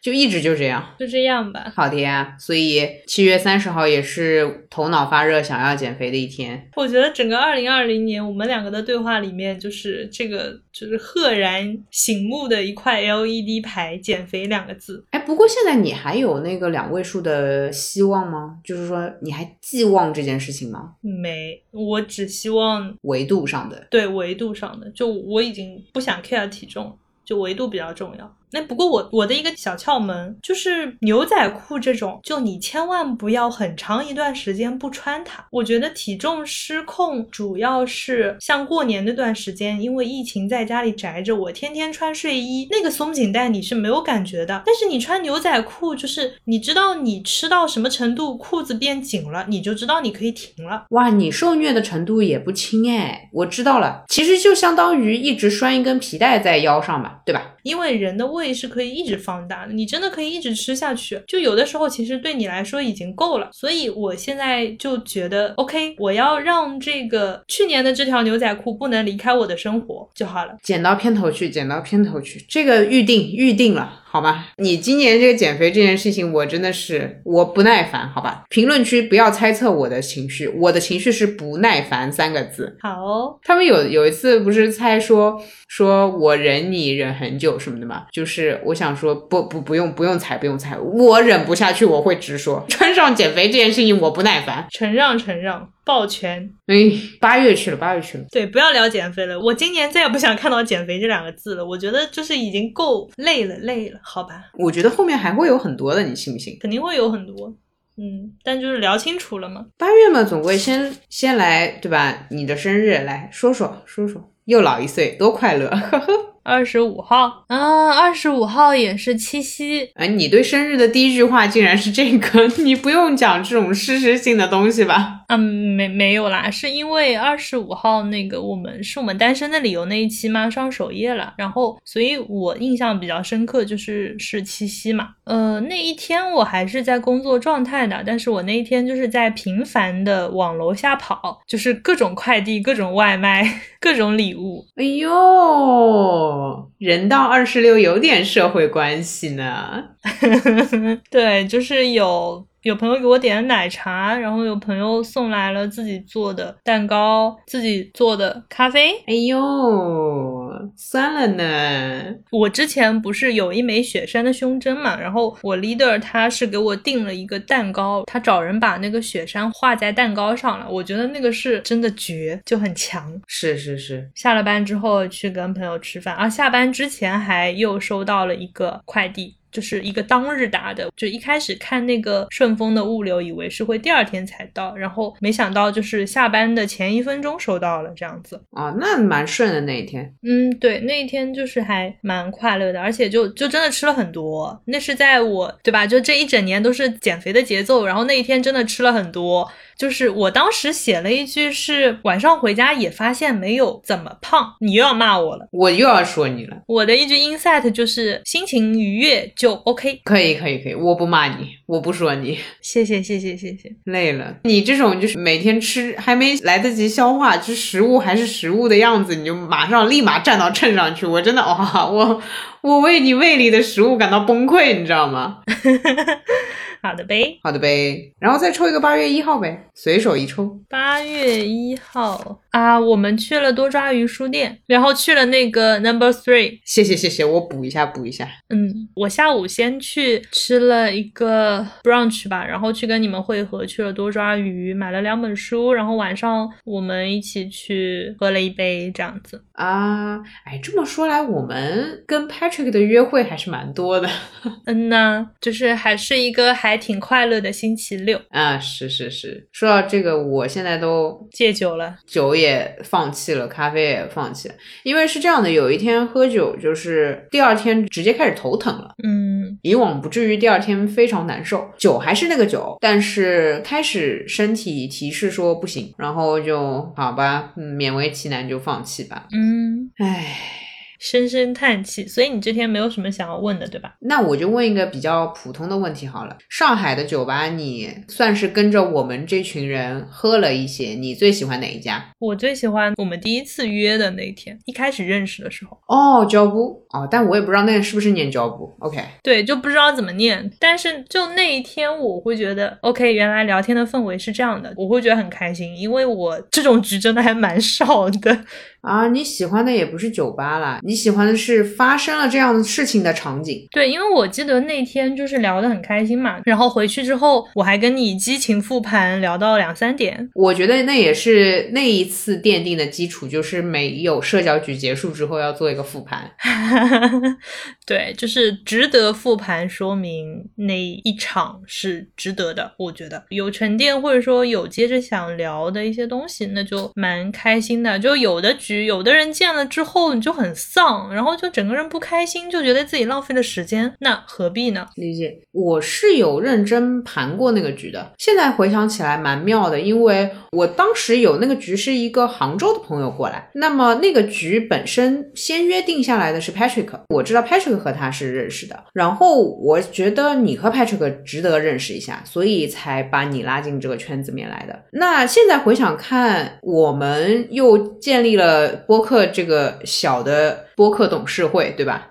就一直就这样，就这样吧。好的呀，所以七月三十号也是头脑发热、想要减肥的一天。我觉得整个二零二零年，我们两个的对话里面，就是这个就是赫然醒目的一块 LED 牌“减肥”两个字。哎，不过现在你还有那个两位数的希望吗？就是说你还寄望这件事情吗？没，我只希望维度上的。对，维度上的，就我已经不想 care 体重，就维度比较重要。那不过我我的一个小窍门就是牛仔裤这种，就你千万不要很长一段时间不穿它。我觉得体重失控主要是像过年那段时间，因为疫情在家里宅着，我天天穿睡衣，那个松紧带你是没有感觉的。但是你穿牛仔裤，就是你知道你吃到什么程度，裤子变紧了，你就知道你可以停了。哇，你受虐的程度也不轻哎，我知道了，其实就相当于一直拴一根皮带在腰上嘛，对吧？因为人的胃。胃是可以一直放大的，你真的可以一直吃下去。就有的时候，其实对你来说已经够了。所以我现在就觉得，OK，我要让这个去年的这条牛仔裤不能离开我的生活就好了。剪到片头去，剪到片头去，这个预定预定了。好吧，你今年这个减肥这件事情，我真的是我不耐烦。好吧，评论区不要猜测我的情绪，我的情绪是不耐烦三个字。好，他们有有一次不是猜说说我忍你忍很久什么的嘛，就是我想说不不不用不用踩不用踩，我忍不下去我会直说，穿上减肥这件事情我不耐烦，承让承让。抱拳，哎，八月去了，八月去了。对，不要聊减肥了，我今年再也不想看到减肥这两个字了。我觉得就是已经够累了，累了，好吧。我觉得后面还会有很多的，你信不信？肯定会有很多，嗯，但就是聊清楚了嘛。八月嘛，总归先先来，对吧？你的生日来说说说说，又老一岁，多快乐，呵呵。二十五号啊，二十五号也是七夕。哎，你对生日的第一句话竟然是这个？你不用讲这种事实性的东西吧？嗯，没没有啦，是因为二十五号那个我们是我们单身的理由那一期嘛上首页了，然后所以我印象比较深刻就是是七夕嘛。呃，那一天我还是在工作状态的，但是我那一天就是在频繁的往楼下跑，就是各种快递、各种外卖、各种礼物。哎呦！人到二十六有点社会关系呢，对，就是有有朋友给我点了奶茶，然后有朋友送来了自己做的蛋糕，自己做的咖啡。哎呦！算了呢，我之前不是有一枚雪山的胸针嘛，然后我 leader 他是给我订了一个蛋糕，他找人把那个雪山画在蛋糕上了，我觉得那个是真的绝，就很强。是是是，下了班之后去跟朋友吃饭，啊，下班之前还又收到了一个快递。就是一个当日达的，就一开始看那个顺丰的物流，以为是会第二天才到，然后没想到就是下班的前一分钟收到了这样子。哦，那蛮顺的那一天。嗯，对，那一天就是还蛮快乐的，而且就就真的吃了很多。那是在我对吧？就这一整年都是减肥的节奏，然后那一天真的吃了很多。就是我当时写了一句是晚上回家也发现没有怎么胖，你又要骂我了。我又要说你了。我的一句 insight 就是心情愉悦就 OK。可以可以可以，我不骂你，我不说你。谢谢谢谢谢谢。累了，你这种就是每天吃还没来得及消化，吃食物还是食物的样子，你就马上立马站到秤上去，我真的哇，我我为你胃里的食物感到崩溃，你知道吗？好的呗，好的呗，然后再抽一个八月一号呗，随手一抽。八月一号啊，我们去了多抓鱼书店，然后去了那个 Number Three。谢谢谢谢，我补一下补一下。嗯，我下午先去吃了一个 brunch 吧，然后去跟你们会合，去了多抓鱼，买了两本书，然后晚上我们一起去喝了一杯，这样子。啊，哎，这么说来，我们跟 Patrick 的约会还是蛮多的。嗯呐，就是还是一个还挺快乐的星期六啊。是是是，说到这个，我现在都戒酒了，酒也放弃了，咖啡也放弃了，因为是这样的，有一天喝酒，就是第二天直接开始头疼了。嗯，以往不至于第二天非常难受，酒还是那个酒，但是开始身体提示说不行，然后就好吧，嗯，勉为其难就放弃吧。嗯，唉。深深叹气，所以你这天没有什么想要问的，对吧？那我就问一个比较普通的问题好了。上海的酒吧，你算是跟着我们这群人喝了一些，你最喜欢哪一家？我最喜欢我们第一次约的那天，一开始认识的时候。哦，胶布哦，但我也不知道那个是不是念胶布。OK，对，就不知道怎么念。但是就那一天，我会觉得 OK，原来聊天的氛围是这样的，我会觉得很开心，因为我这种局真的还蛮少的。啊，你喜欢的也不是酒吧啦，你喜欢的是发生了这样的事情的场景。对，因为我记得那天就是聊得很开心嘛，然后回去之后我还跟你激情复盘，聊到两三点。我觉得那也是那一次奠定的基础，就是没有社交局结束之后要做一个复盘。对，就是值得复盘，说明那一场是值得的。我觉得有沉淀，或者说有接着想聊的一些东西，那就蛮开心的。就有的。局有的人见了之后你就很丧，然后就整个人不开心，就觉得自己浪费了时间，那何必呢？理解，我是有认真盘过那个局的，现在回想起来蛮妙的，因为我当时有那个局是一个杭州的朋友过来，那么那个局本身先约定下来的是 Patrick，我知道 Patrick 和他是认识的，然后我觉得你和 Patrick 值得认识一下，所以才把你拉进这个圈子面来的。那现在回想看，我们又建立了。播客这个小的播客董事会，对吧？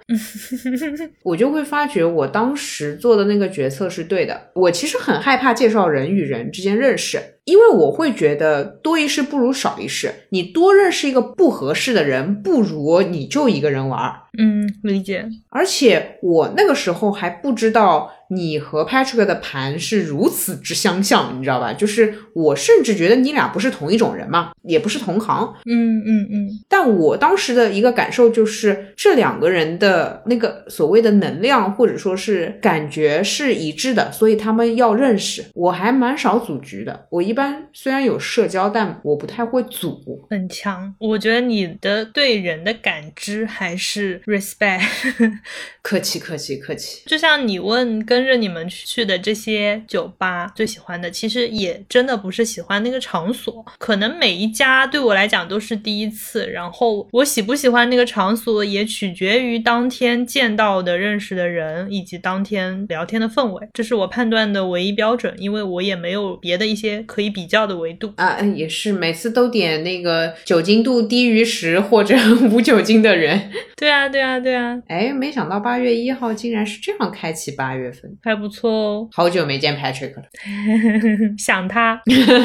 我就会发觉，我当时做的那个决策是对的。我其实很害怕介绍人与人之间认识。因为我会觉得多一事不如少一事，你多认识一个不合适的人，不如你就一个人玩儿。嗯，理解。而且我那个时候还不知道你和 Patrick 的盘是如此之相像，你知道吧？就是我甚至觉得你俩不是同一种人嘛，也不是同行。嗯嗯嗯。但我当时的一个感受就是，这两个人的那个所谓的能量或者说是感觉是一致的，所以他们要认识。我还蛮少组局的，我一般。虽然有社交，但我不太会组。很强，我觉得你的对人的感知还是 respect。客气客气客气。就像你问跟着你们去的这些酒吧最喜欢的，其实也真的不是喜欢那个场所，可能每一家对我来讲都是第一次。然后我喜不喜欢那个场所，也取决于当天见到的、认识的人以及当天聊天的氛围，这是我判断的唯一标准。因为我也没有别的一些可以比。比较的维度啊，也是每次都点那个酒精度低于十或者 无酒精的人。对啊，对啊，对啊。哎，没想到八月一号竟然是这样开启八月份，还不错哦。好久没见 Patrick 了，想他。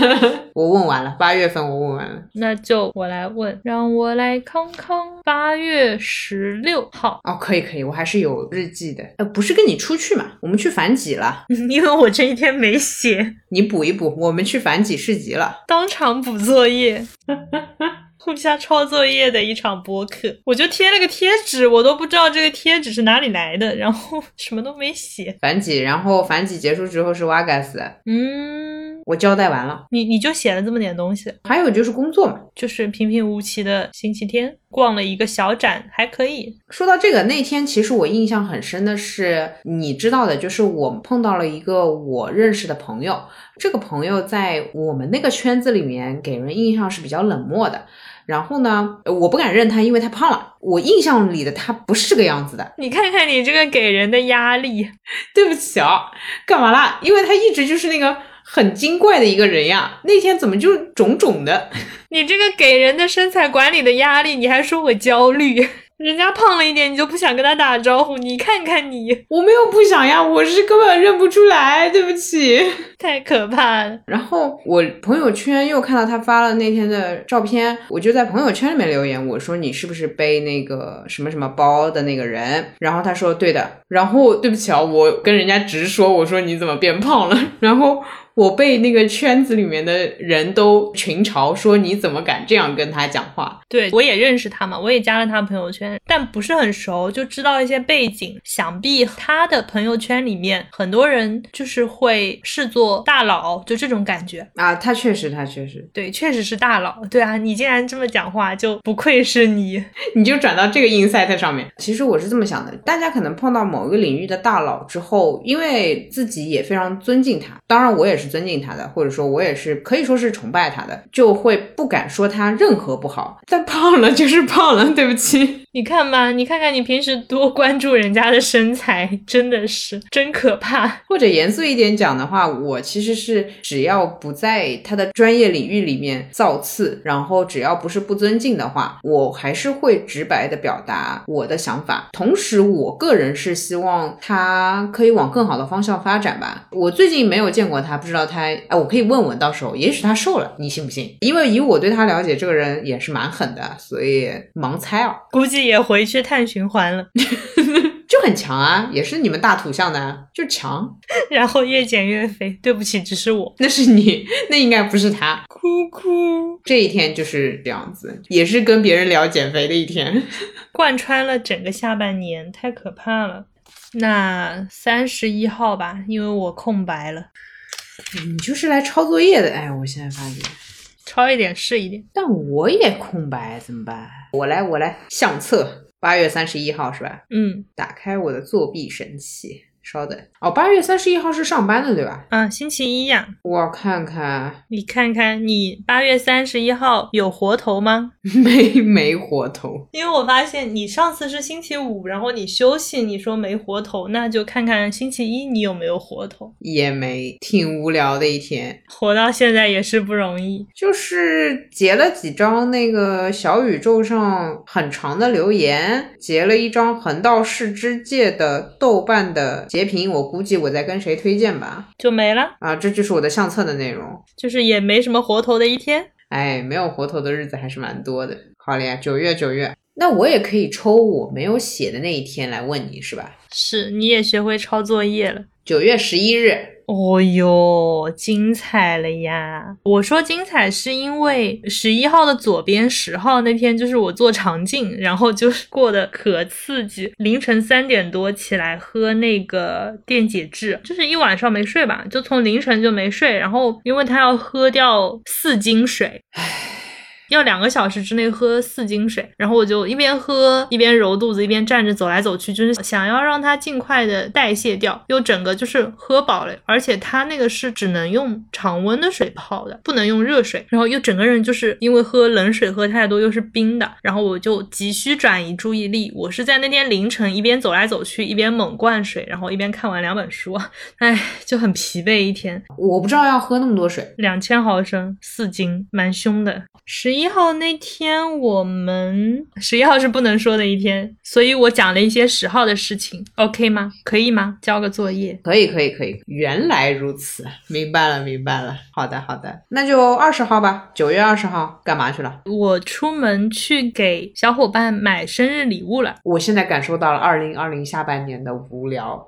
我问完了，八月份我问完了，那就我来问，让我来康康。八月十六号哦，可以可以，我还是有日记的。呃，不是跟你出去嘛，我们去反几了，因为我这一天没写，你补一补，我们去反。几市集了，当场补作业，互相抄作业的一场播客，我就贴了个贴纸，我都不知道这个贴纸是哪里来的，然后 什么都没写。反几，然后反几结束之后是瓦嘎斯，嗯，我交代完了，你你就写了这么点东西，还有就是工作嘛，就是平平无奇的星期天。逛了一个小展，还可以。说到这个，那天其实我印象很深的是，你知道的，就是我碰到了一个我认识的朋友，这个朋友在我们那个圈子里面给人印象是比较冷漠的。然后呢，我不敢认他，因为他胖了。我印象里的他不是这个样子的。你看看你这个给人的压力，对不起啊，干嘛啦？因为他一直就是那个很精怪的一个人呀。那天怎么就肿肿的？你这个给人的身材管理的压力，你还说我焦虑？人家胖了一点，你就不想跟他打招呼？你看看你，我没有不想呀，我是根本认不出来，对不起，太可怕了。然后我朋友圈又看到他发了那天的照片，我就在朋友圈里面留言，我说你是不是背那个什么什么包的那个人？然后他说对的。然后对不起啊，我跟人家直说，我说你怎么变胖了？然后。我被那个圈子里面的人都群嘲，说你怎么敢这样跟他讲话？对我也认识他嘛，我也加了他朋友圈，但不是很熟，就知道一些背景。想必他的朋友圈里面很多人就是会视作大佬，就这种感觉啊。他确实，他确实，对，确实是大佬。对啊，你竟然这么讲话，就不愧是你，你就转到这个 insight 上面。其实我是这么想的，大家可能碰到某一个领域的大佬之后，因为自己也非常尊敬他，当然我也是。尊敬他的，或者说我也是可以说是崇拜他的，就会不敢说他任何不好。但胖了就是胖了，对不起。你看吧，你看看你平时多关注人家的身材，真的是真可怕。或者严肃一点讲的话，我其实是只要不在他的专业领域里面造次，然后只要不是不尊敬的话，我还是会直白的表达我的想法。同时，我个人是希望他可以往更好的方向发展吧。我最近没有见过他，不知道他，哎，我可以问问，到时候也许他瘦了，你信不信？因为以我对他了解，这个人也是蛮狠的，所以盲猜啊，估计。也回去碳循环了，就很强啊，也是你们大土象的，就强，然后越减越肥。对不起，只是我，那是你，那应该不是他。哭哭，这一天就是这样子，也是跟别人聊减肥的一天，贯穿了整个下半年，太可怕了。那三十一号吧，因为我空白了。你就是来抄作业的，哎，我现在发现。抄一点是一点，但我也空白怎么办？我来，我来相册，八月三十一号是吧？嗯，打开我的作弊神器。稍等哦，八月三十一号是上班的对吧？嗯，星期一呀。我看看，你看看，你八月三十一号有活头吗？没，没活头。因为我发现你上次是星期五，然后你休息，你说没活头，那就看看星期一你有没有活头。也没，挺无聊的一天。活到现在也是不容易，就是截了几张那个小宇宙上很长的留言，截了一张横道世之介的豆瓣的。截屏，我估计我在跟谁推荐吧，就没了啊！这就是我的相册的内容，就是也没什么活头的一天。哎，没有活头的日子还是蛮多的。好了呀，九月九月，那我也可以抽我没有写的那一天来问你是吧？是，你也学会抄作业了。九月十一日。哦哟，精彩了呀！我说精彩是因为十一号的左边，十号那天就是我做肠镜，然后就是 过得可刺激，凌晨三点多起来喝那个电解质，就是一晚上没睡吧，就从凌晨就没睡，然后因为他要喝掉四斤水，唉。要两个小时之内喝四斤水，然后我就一边喝一边揉肚子，一边站着走来走去，就是想要让它尽快的代谢掉，又整个就是喝饱了，而且它那个是只能用常温的水泡的，不能用热水，然后又整个人就是因为喝冷水喝太多又是冰的，然后我就急需转移注意力，我是在那天凌晨一边走来走去一边猛灌水，然后一边看完两本书，哎，就很疲惫一天。我不知道要喝那么多水，两千毫升四斤，蛮凶的。十一号那天，我们十一号是不能说的一天，所以我讲了一些十号的事情，OK 吗？可以吗？交个作业，可以，可以，可以。原来如此，明白了，明白了。好的，好的，那就二十号吧。九月二十号干嘛去了？我出门去给小伙伴买生日礼物了。我现在感受到了二零二零下半年的无聊，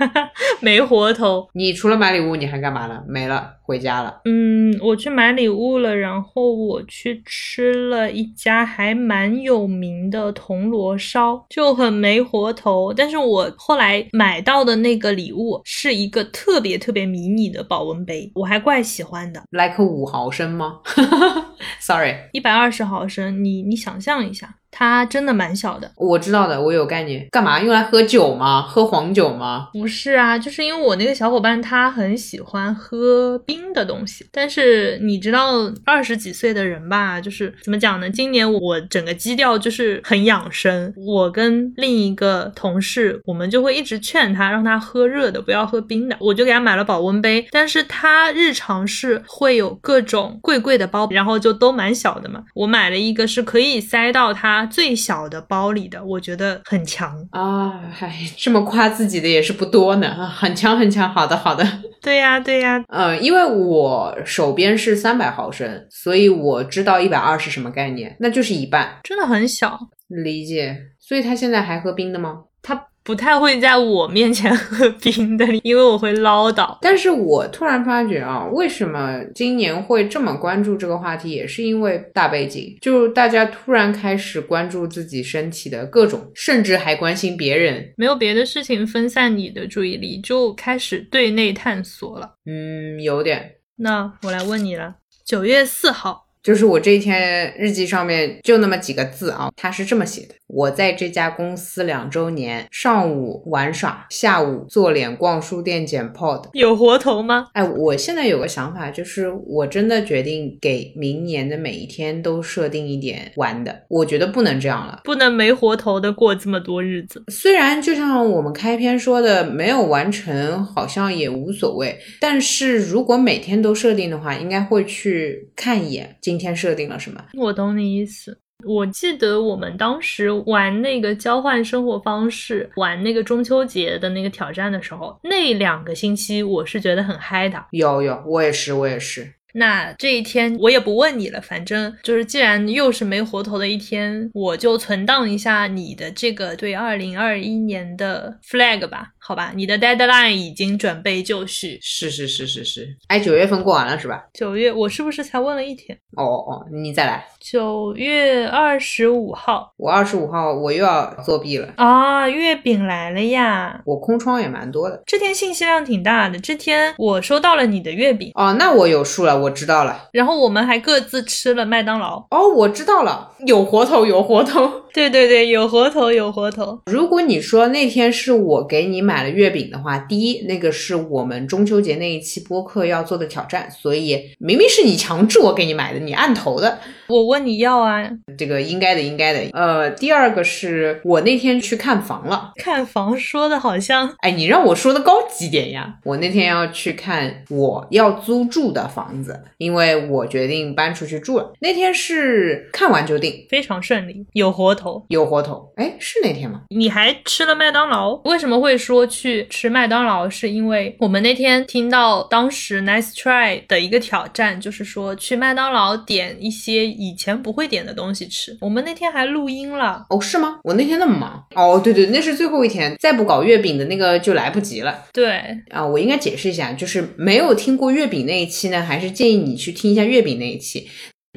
没活头。你除了买礼物，你还干嘛了？没了。回家了，嗯，我去买礼物了，然后我去吃了一家还蛮有名的铜锣烧，就很没活头。但是我后来买到的那个礼物是一个特别特别迷你的保温杯，我还怪喜欢的来个五毫升吗 Sorry，一百二十毫升，你你想象一下。它真的蛮小的。我知道的，我有概念。干嘛用来喝酒吗？喝黄酒吗？不是啊，就是因为我那个小伙伴他很喜欢喝冰的东西，但是你知道二十几岁的人吧，就是怎么讲呢？今年我整个基调就是很养生，我跟另一个同事，我们就会一直劝他让他喝热的，不要喝冰的。我就给他买了保温杯，但是他日常是会有各种贵贵的包，然后就都蛮小的嘛。我买了一个是可以塞到它最小的包里的，我觉得很强。啊，嗨，这么夸自己的也是不多呢，啊很强很强。好的好的，对呀，对呀，呃，因为我手边是三百毫升，所以我知道一百二是什么概念，那就是一半。真的很小。理解。所以他现在还喝冰的吗？他不太会在我面前喝冰的，因为我会唠叨。但是我突然发觉啊，为什么今年会这么关注这个话题，也是因为大背景，就是大家突然开始关注自己身体的各种，甚至还关心别人。没有别的事情分散你的注意力，就开始对内探索了。嗯，有点。那我来问你了，九月四号，就是我这一天日记上面就那么几个字啊，他是这么写的：我在这家公司两周年，上午玩耍，下午做脸、逛书店、剪 pod。有活头吗？哎，我现在有个想法，就是我真的决定给明年的每一天都设定一点玩的。我觉得不能这样了。不能没活头的过这么多日子。虽然就像我们开篇说的，没有完成好像也无所谓，但是如果每天都设定的话，应该会去看一眼今天设定了什么。我懂你意思。我记得我们当时玩那个交换生活方式，玩那个中秋节的那个挑战的时候，那两个星期我是觉得很嗨的。有有，我也是，我也是。那这一天我也不问你了，反正就是既然又是没活头的一天，我就存档一下你的这个对二零二一年的 flag 吧，好吧？你的 deadline 已经准备就绪，是是是是是。哎，九月份过完了是吧？九月我是不是才问了一天？哦哦，你再来。九月二十五号我二十五号我又要作弊了，啊，月饼来了呀！我空窗也蛮多的。这天信息量挺大的，这天我收到了你的月饼，哦，那我有数了，我知道了。然后我们还各自吃了麦当劳。哦，我知道了，有活头，有活头。对对对，有活头，有活头。如果你说那天是我给你买了月饼的话，第一，那个是我们中秋节那一期播客要做的挑战，所以明明是你强制我给你买的，你按头的，我问你要啊，这个应该的，应该的。呃，第二个是我那天去看房了，看房说的好像哎，你让我说的高级点呀！我那天要去看我要租住的房子，因为我决定搬出去住了。那天是看完就定，非常顺利，有活头。有活头。哎，是那天吗？你还吃了麦当劳？为什么会说去吃麦当劳？是因为我们那天听到当时 Nice Try 的一个挑战，就是说去麦当劳点一些以前不会点的东西吃。我们那天还录音了。哦，是吗？我那天那么忙。哦，对对，那是最后一天，再不搞月饼的那个就来不及了。对，啊，我应该解释一下，就是没有听过月饼那一期呢，还是建议你去听一下月饼那一期。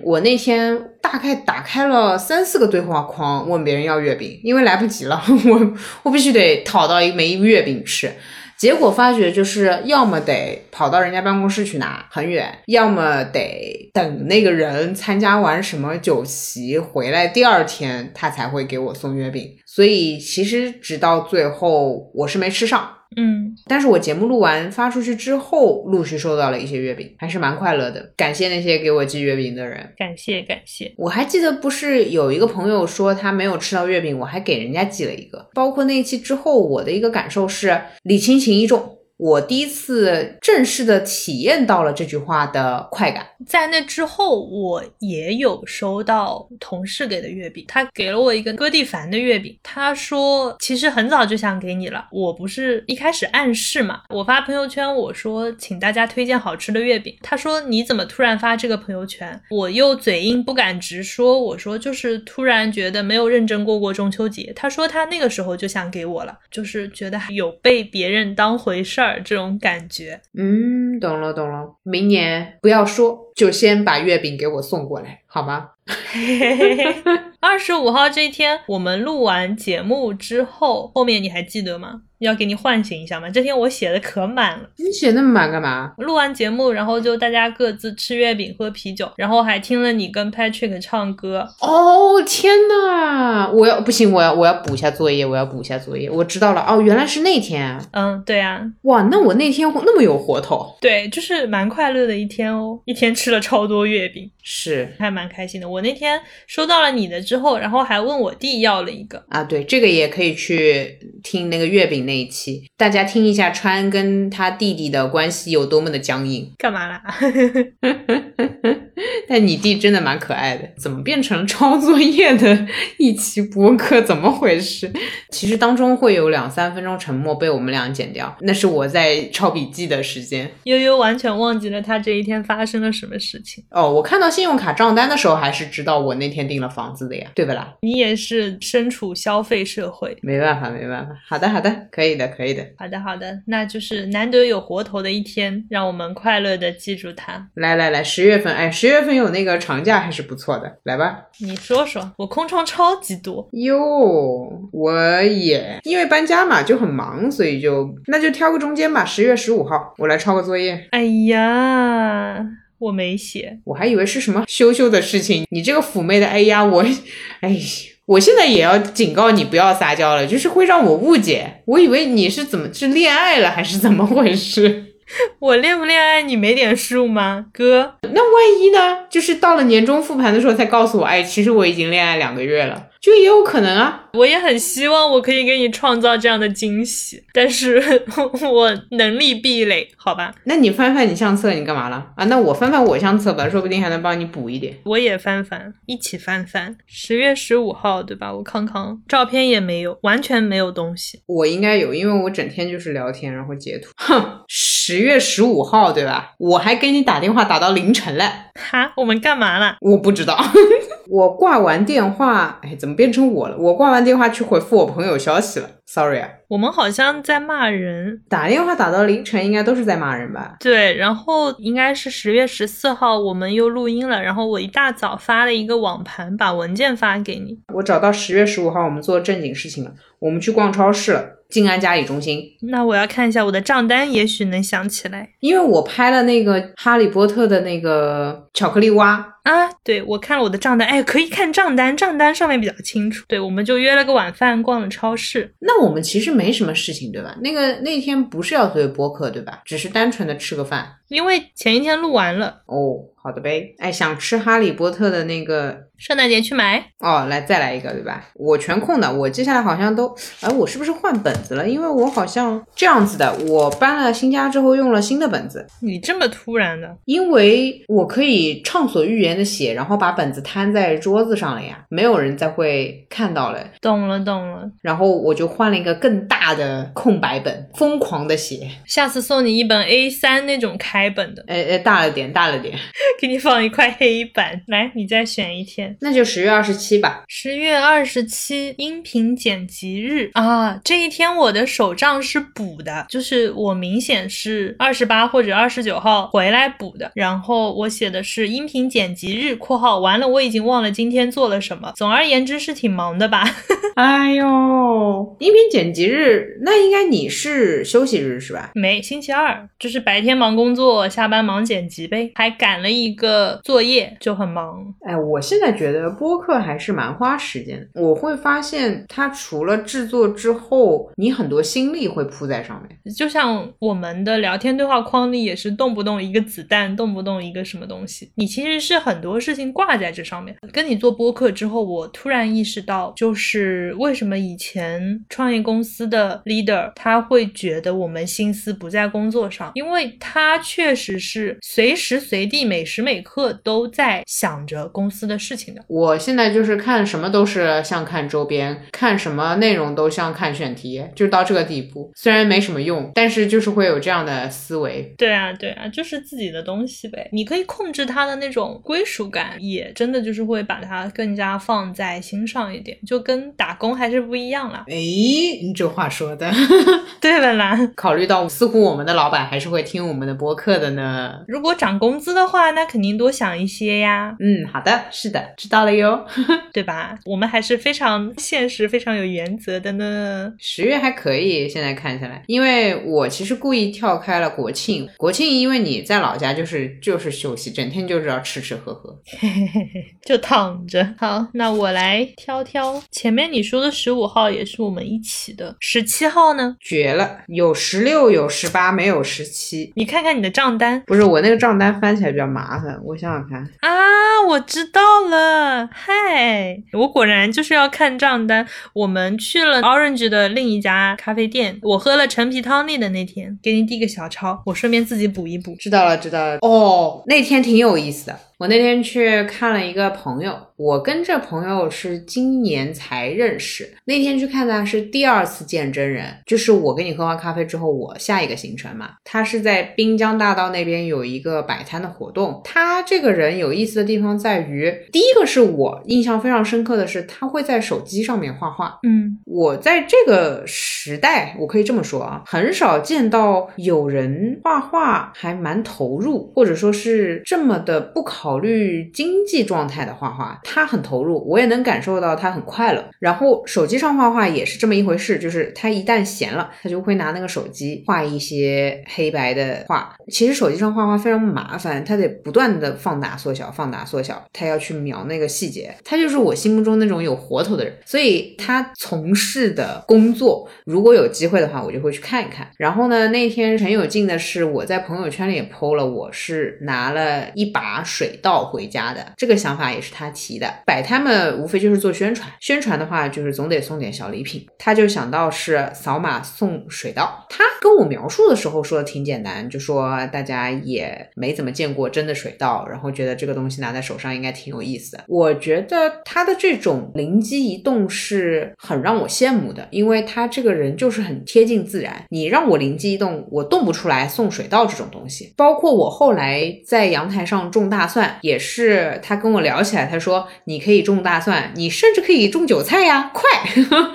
我那天大概打开了三四个对话框，问别人要月饼，因为来不及了，我我必须得讨到一枚月饼吃。结果发觉就是要么得跑到人家办公室去拿，很远；要么得等那个人参加完什么酒席回来，第二天他才会给我送月饼。所以其实直到最后我是没吃上。嗯，但是我节目录完发出去之后，陆续收到了一些月饼，还是蛮快乐的。感谢那些给我寄月饼的人。感谢感谢。我还记得，不是有一个朋友说他没有吃到月饼，我还给人家寄了一个。包括那一期之后，我的一个感受是礼轻情意重。我第一次正式的体验到了这句话的快感。在那之后，我也有收到同事给的月饼，他给了我一个哥地凡的月饼。他说，其实很早就想给你了，我不是一开始暗示嘛，我发朋友圈我说请大家推荐好吃的月饼。他说你怎么突然发这个朋友圈？我又嘴硬不敢直说，我说就是突然觉得没有认真过过中秋节。他说他那个时候就想给我了，就是觉得有被别人当回事儿这种感觉。嗯，懂了懂了。明年不要说，就先把月饼给我送过来，好吗？二十五号这一天，我们录完节目之后，后面你还记得吗？要给你唤醒一下吗？这天我写的可满了。你写那么满干嘛？录完节目，然后就大家各自吃月饼、喝啤酒，然后还听了你跟 Patrick 唱歌。哦天呐，我要不行，我要我要补一下作业，我要补一下作业。我知道了，哦，原来是那天。嗯，对啊，哇，那我那天那么有活头。对，就是蛮快乐的一天哦，一天吃了超多月饼，是还蛮开心的。我那天收到了你的之后，然后还问我弟要了一个。啊，对，这个也可以去听那个月饼那一期，大家听一下川跟他弟弟的关系有多么的僵硬。干嘛啦？但你弟真的蛮可爱的，怎么变成抄作业的一期播客？怎么回事？其实当中会有两三分钟沉默被我们俩剪掉，那是我在抄笔记的时间。悠悠完全忘记了他这一天发生了什么事情。哦，我看到信用卡账单的时候，还是知道我那天订了房子的呀，对不啦？你也是身处消费社会，没办法，没办法。好的，好的，可以的，可以的。好的，好的，那就是难得有活头的一天，让我们快乐的记住它。来来来，十月份，哎，十月份有那个长假还是不错的，来吧。你说说，我空窗超级多。哟，我也因为搬家嘛就很忙，所以就那就挑个中间吧，十月十五号，我来抄个作业。哎呀，我没写，我还以为是什么羞羞的事情，你这个妩媚的哎呀，我，哎，我现在也要警告你不要撒娇了，就是会让我误解，我以为你是怎么是恋爱了还是怎么回事？我恋不恋爱你没点数吗，哥？那万一呢？就是到了年终复盘的时候才告诉我，哎，其实我已经恋爱两个月了，就也有可能啊。我也很希望我可以给你创造这样的惊喜，但是 我能力壁垒，好吧？那你翻翻你相册，你干嘛了啊？那我翻翻我相册吧，说不定还能帮你补一点。我也翻翻，一起翻翻。十月十五号，对吧？我康康照片也没有，完全没有东西。我应该有，因为我整天就是聊天，然后截图。哼，十月十五号，对吧？我还给你打电话打到凌晨了。哈，我们干嘛了？我不知道。我挂完电话，哎，怎么变成我了？我挂完电话去回复我朋友消息了，sorry 啊。我们好像在骂人，打电话打到凌晨，应该都是在骂人吧？对，然后应该是十月十四号，我们又录音了，然后我一大早发了一个网盘，把文件发给你。我找到十月十五号，我们做正经事情了，我们去逛超市了，静安嘉里中心。那我要看一下我的账单，也许能想起来因为我拍了那个哈利波特的那个巧克力蛙，啊。对，我看了我的账单，哎，可以看账单，账单上面比较清楚。对，我们就约了个晚饭，逛了超市。那我们其实没什么事情，对吧？那个那天不是要做播客，对吧？只是单纯的吃个饭。因为前一天录完了，哦，好的呗。哎，想吃哈利波特的那个圣诞节去买。哦，来再来一个，对吧？我全空的，我接下来好像都，哎，我是不是换本子了？因为我好像这样子的，我搬了新家之后用了新的本子，你这么突然的，因为我可以畅所欲言的写，然后把本子摊在桌子上了呀，没有人再会看到了。懂了懂了。然后我就换了一个更大的空白本，疯狂的写，下次送你一本 A 三那种开本的，哎哎，大了点，大了点，给你放一块黑板。来，你再选一天。那就十月二十七吧。十月二十七音频剪辑日啊，这一天我的手账是补的，就是我明显是二十八或者二十九号回来补的。然后我写的是音频剪辑日（括号完了我已经忘了今天做了什么）。总而言之是挺忙的吧？哎呦，音频剪辑日，那应该你是休息日是吧？没，星期二就是白天忙工作，下班忙剪辑呗，还赶了一个作业，就很忙。哎，我现在觉得播客还是蛮花时间的。我会发现，它除了制作之后，你很多心力会扑在上面。就像我们的聊天对话框里也是动不动一个子弹，动不动一个什么东西，你其实是很多事情挂在这上面。跟你做播客之后，我突然意识到，就是为什么以前创业公司的 leader 他会觉得我们心思不在工作上，因为他确实是随时随地、每时每刻都在想着公司的事情的。我现在就是看什么都是像看周边，看什么内容都像看选题，就到这个地步。虽然没什么用，但是就是会有这样的思维。对啊，对啊，就是自己的东西呗。你可以控制它的那种归属感，也真的就是会把它更加放在心上一点，就跟打工还是不一样啦，哎，你这话说的，对了啦？考虑到似乎我们的老板还是会听我们的播客的呢。如果涨工资的话，那肯定多想一些呀，嗯，好的，是的，知道了哟。对吧？我们还是非常现实、非常有原则的呢。十月还可以，现在看下来，因为我其实故意跳开了国庆。国庆因为你在老家就是就是休息，整天就知道吃吃喝喝。就躺着。好，那我来挑挑。前面你说的十五号也是我们一起的，十七号呢？绝了，有十六，有十八，没有十七。你看看你的账单，不是我那个账单翻起来比较麻烦，我想想看。啊，我知道了。嗨，我果然就是要看账单。我们去了 Orange 的另一家咖啡店，我喝了陈皮汤力的那天，给你递个小抄，我顺便自己补一补。知道了，知道了。哦，那天挺有意思的。我那天去看了一个朋友，我跟这朋友是今年才认识。那天去看他是第二次见真人，就是我跟你喝完咖啡之后，我下一个行程嘛。他是在滨江大道那边有一个摆摊的活动。他这个人有意思的地方在于，第一个是我印象非常深刻的是，他会在手机上面画画。嗯，我在这个时代，我可以这么说啊，很少见到有人画画还蛮投入，或者说是这么的不考。考虑经济状态的画画，他很投入，我也能感受到他很快乐。然后手机上画画也是这么一回事，就是他一旦闲了，他就会拿那个手机画一些黑白的画。其实手机上画画非常麻烦，他得不断的放大缩小，放大缩小，他要去描那个细节。他就是我心目中那种有活头的人，所以他从事的工作，如果有机会的话，我就会去看一看。然后呢，那天很有劲的是，我在朋友圈里也 PO 了，我是拿了一把水。稻回家的这个想法也是他提摆摊嘛，无非就是做宣传，宣传的话就是总得送点小礼品。他就想到是扫码送水稻。他跟我描述的时候说的挺简单，就说大家也没怎么见过真的水稻，然后觉得这个东西拿在手上应该挺有意思的。我觉得他的这种灵机一动是很让我羡慕的，因为他这个人就是很贴近自然。你让我灵机一动，我动不出来送水稻这种东西。包括我后来在阳台上种大蒜。也是他跟我聊起来，他说你可以种大蒜，你甚至可以种韭菜呀，快！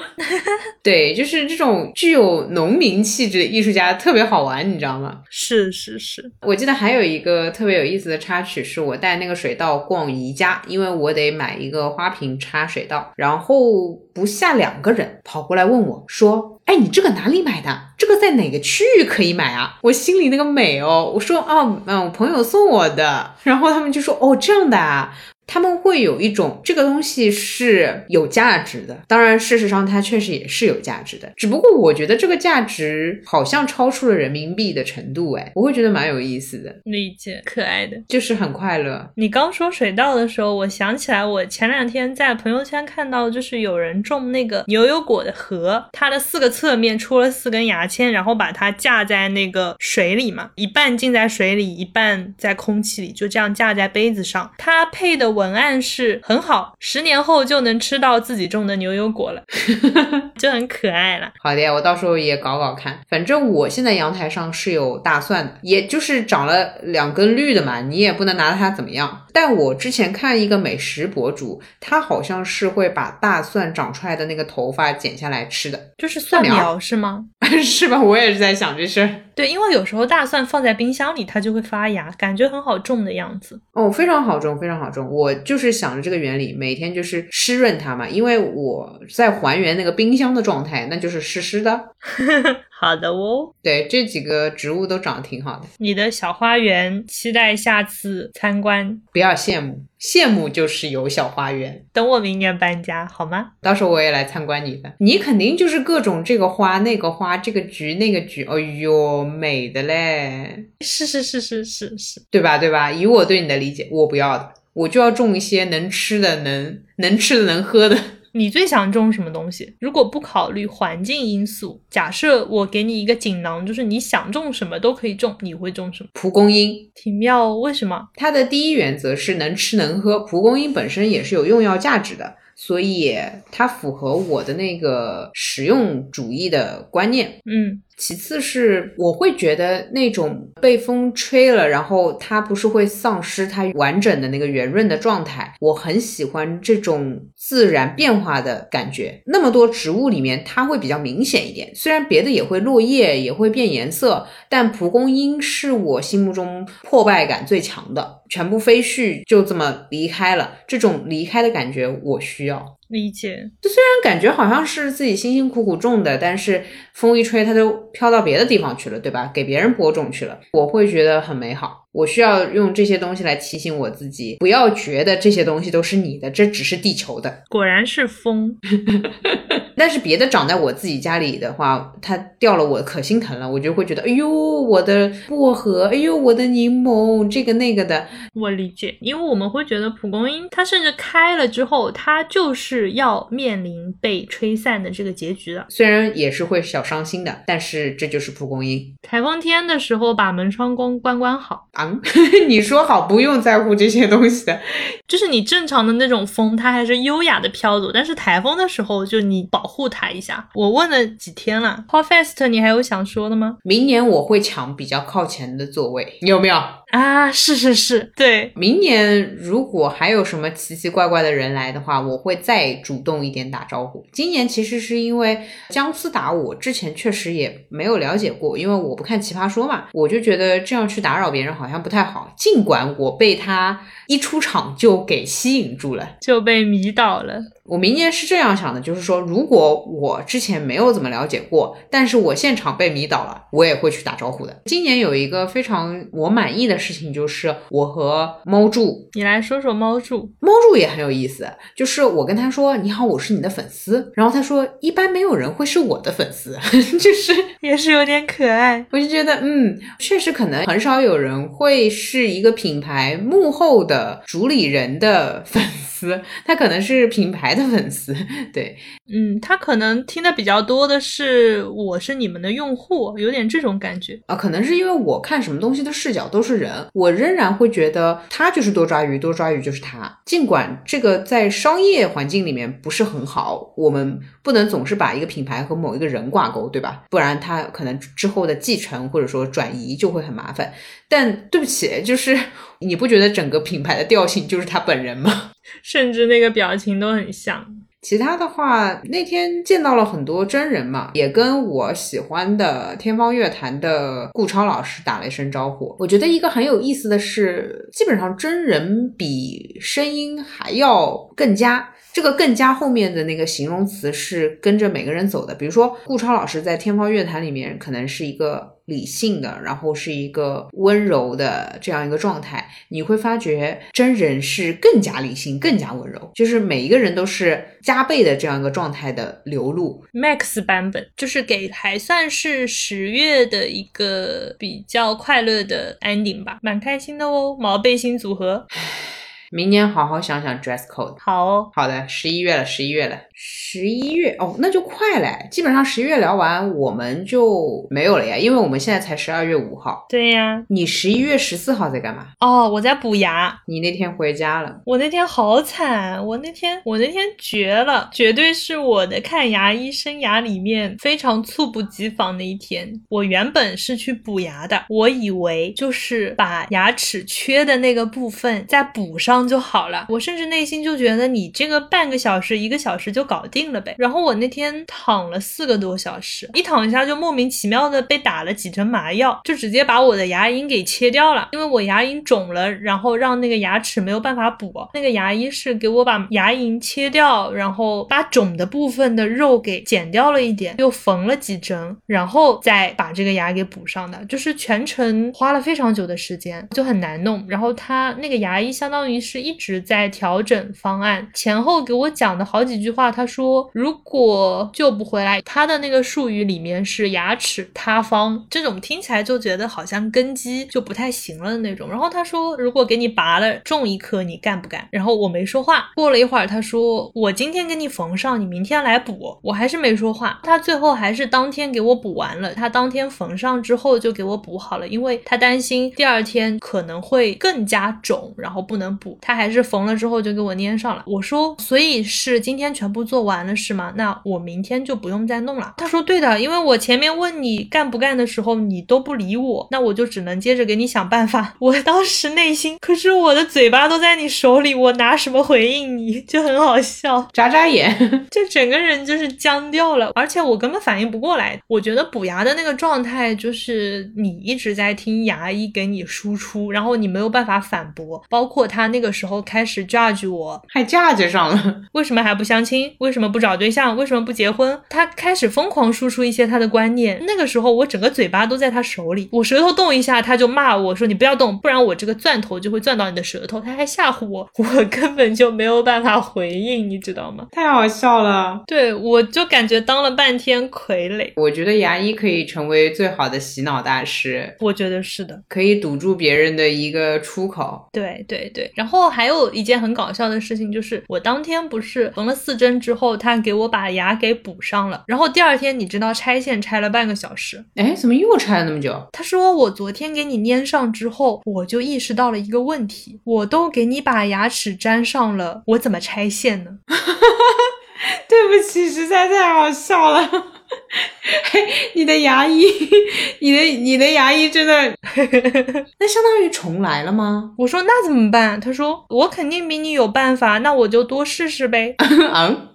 对，就是这种具有农民气质的艺术家特别好玩，你知道吗？是是是，我记得还有一个特别有意思的插曲，是我带那个水稻逛宜家，因为我得买一个花瓶插水稻，然后不下两个人跑过来问我说。哎，你这个哪里买的？这个在哪个区域可以买啊？我心里那个美哦，我说哦，嗯，我朋友送我的，然后他们就说哦，这样的啊。他们会有一种这个东西是有价值的，当然，事实上它确实也是有价值的，只不过我觉得这个价值好像超出了人民币的程度，哎，我会觉得蛮有意思的，理解，可爱的，就是很快乐。你刚说水稻的时候，我想起来，我前两天在朋友圈看到，就是有人种那个牛油果的核，它的四个侧面出了四根牙签，然后把它架在那个水里嘛，一半浸在水里，一半在空气里，就这样架在杯子上，它配的。文案是很好，十年后就能吃到自己种的牛油果了，就很可爱了。好的，我到时候也搞搞看。反正我现在阳台上是有大蒜的，也就是长了两根绿的嘛，你也不能拿它怎么样。但我之前看一个美食博主，他好像是会把大蒜长出来的那个头发剪下来吃的，就是蒜苗是吗？是吧？我也是在想这事儿。对，因为有时候大蒜放在冰箱里，它就会发芽，感觉很好种的样子。哦，非常好种，非常好种。我就是想着这个原理，每天就是湿润它嘛，因为我在还原那个冰箱的状态，那就是湿湿的。好的哦，对，这几个植物都长得挺好的。你的小花园，期待下次参观。不要羡慕，羡慕就是有小花园。等我明年搬家好吗？到时候我也来参观你的。你肯定就是各种这个花那个花，这个菊那个菊，哎呦，美的嘞！是是是是是是，对吧对吧？以我对你的理解，我不要的，我就要种一些能吃的、能能吃的、能喝的。你最想种什么东西？如果不考虑环境因素，假设我给你一个锦囊，就是你想种什么都可以种，你会种什么？蒲公英，挺妙。为什么？它的第一原则是能吃能喝。蒲公英本身也是有用药价值的。所以它符合我的那个实用主义的观念，嗯，其次是我会觉得那种被风吹了，然后它不是会丧失它完整的那个圆润的状态。我很喜欢这种自然变化的感觉。那么多植物里面，它会比较明显一点。虽然别的也会落叶，也会变颜色，但蒲公英是我心目中破败感最强的。全部飞絮就这么离开了，这种离开的感觉我需要。理解，就虽然感觉好像是自己辛辛苦苦种的，但是风一吹，它就飘到别的地方去了，对吧？给别人播种去了，我会觉得很美好。我需要用这些东西来提醒我自己，不要觉得这些东西都是你的，这只是地球的。果然是风。但是别的长在我自己家里的话，它掉了，我可心疼了，我就会觉得，哎呦，我的薄荷，哎呦，我的柠檬，这个那个的。我理解，因为我们会觉得蒲公英，它甚至开了之后，它就是要面临被吹散的这个结局的。虽然也是会小伤心的，但是这就是蒲公英。台风天的时候，把门窗关关关好啊！你说好不用在乎这些东西的，就是你正常的那种风，它还是优雅的飘走，但是台风的时候，就你保。保护它一下。我问了几天了，How fast？你还有想说的吗？明年我会抢比较靠前的座位，你有没有？啊，是是是，对。明年如果还有什么奇奇怪怪的人来的话，我会再主动一点打招呼。今年其实是因为姜思达，我之前确实也没有了解过，因为我不看奇葩说嘛，我就觉得这样去打扰别人好像不太好。尽管我被他一出场就给吸引住了，就被迷倒了。我明年是这样想的，就是说，如果我之前没有怎么了解过，但是我现场被迷倒了，我也会去打招呼的。今年有一个非常我满意的事情，就是我和猫柱，你来说说猫柱。猫柱也很有意思，就是我跟他说你好，我是你的粉丝，然后他说一般没有人会是我的粉丝，就是也是有点可爱。我就觉得，嗯，确实可能很少有人会是一个品牌幕后的主理人的粉丝，他可能是品牌。的粉丝，对，嗯，他可能听的比较多的是我是你们的用户，有点这种感觉啊，可能是因为我看什么东西的视角都是人，我仍然会觉得他就是多抓鱼，多抓鱼就是他。尽管这个在商业环境里面不是很好，我们不能总是把一个品牌和某一个人挂钩，对吧？不然他可能之后的继承或者说转移就会很麻烦。但对不起，就是你不觉得整个品牌的调性就是他本人吗？甚至那个表情都很像。其他的话，那天见到了很多真人嘛，也跟我喜欢的天方乐坛的顾超老师打了一声招呼。我觉得一个很有意思的是，基本上真人比声音还要更加。这个更加后面的那个形容词是跟着每个人走的。比如说顾超老师在天方乐坛里面可能是一个理性的，然后是一个温柔的这样一个状态。你会发觉真人是更加理性、更加温柔，就是每一个人都是加倍的这样一个状态的流露。Max 版本就是给还算是十月的一个比较快乐的 ending 吧，蛮开心的哦，毛背心组合。明年好好想想 dress code。好哦好的，十一月了，十一月了。十一月哦，那就快嘞！基本上十一月聊完，我们就没有了呀，因为我们现在才十二月五号。对呀，你十一月十四号在干嘛？哦，我在补牙。你那天回家了？我那天好惨，我那天我那天绝了，绝对是我的看牙医生涯里面非常猝不及防的一天。我原本是去补牙的，我以为就是把牙齿缺的那个部分再补上就好了。我甚至内心就觉得，你这个半个小时、一个小时就。搞定了呗，然后我那天躺了四个多小时，一躺一下就莫名其妙的被打了几针麻药，就直接把我的牙龈给切掉了，因为我牙龈肿了，然后让那个牙齿没有办法补。那个牙医是给我把牙龈切掉，然后把肿的部分的肉给剪掉了一点，又缝了几针，然后再把这个牙给补上的，就是全程花了非常久的时间，就很难弄。然后他那个牙医相当于是是一直在调整方案，前后给我讲的好几句话，他说：“如果救不回来，他的那个术语里面是牙齿塌方，这种听起来就觉得好像根基就不太行了的那种。”然后他说：“如果给你拔了种一颗，你干不干？”然后我没说话。过了一会儿，他说：“我今天给你缝上，你明天来补。”我还是没说话。他最后还是当天给我补完了。他当天缝上之后就给我补好了，因为他担心第二天可能会更加肿，然后不能补补，他还是缝了之后就给我粘上了。我说，所以是今天全部做完了是吗？那我明天就不用再弄了。他说对的，因为我前面问你干不干的时候，你都不理我，那我就只能接着给你想办法。我当时内心，可是我的嘴巴都在你手里，我拿什么回应你？就很好笑，眨眨眼，就整个人就是僵掉了，而且我根本反应不过来。我觉得补牙的那个状态，就是你一直在听牙医给你输出，然后你没有办法反驳。包括他那个时候开始 judge 我，还 judge 上了，为什么还不相亲？为什么不找对象？为什么不结婚？他开始疯狂输出一些他的观念。那个时候我整个嘴巴都在他手里，我舌头动一下，他就骂我说你不要动，不然我这个钻头就会钻到你的舌头。他还吓唬我，我根本就没有办法回应，你知道吗？太好笑了。对，我就感觉当了半天傀儡。我觉得牙医可以成为最好的洗脑大师，我觉得是的，可以堵住别人的一个出口。对对对，然后还有一件很搞笑的事情，就是我当天不是缝了四针之后，他给我把牙给补上了，然后第二天你知道拆线拆了半个小时，哎，怎么又拆了那么久？他说我昨天给你粘上之后，我就意识到了一个问题，我都给你把牙齿粘上了，我怎么拆线呢？对不起，实在太好笑了。你的牙医，你的你的牙医真的，那相当于重来了吗？我说那怎么办？他说我肯定比你有办法，那我就多试试呗。嗯，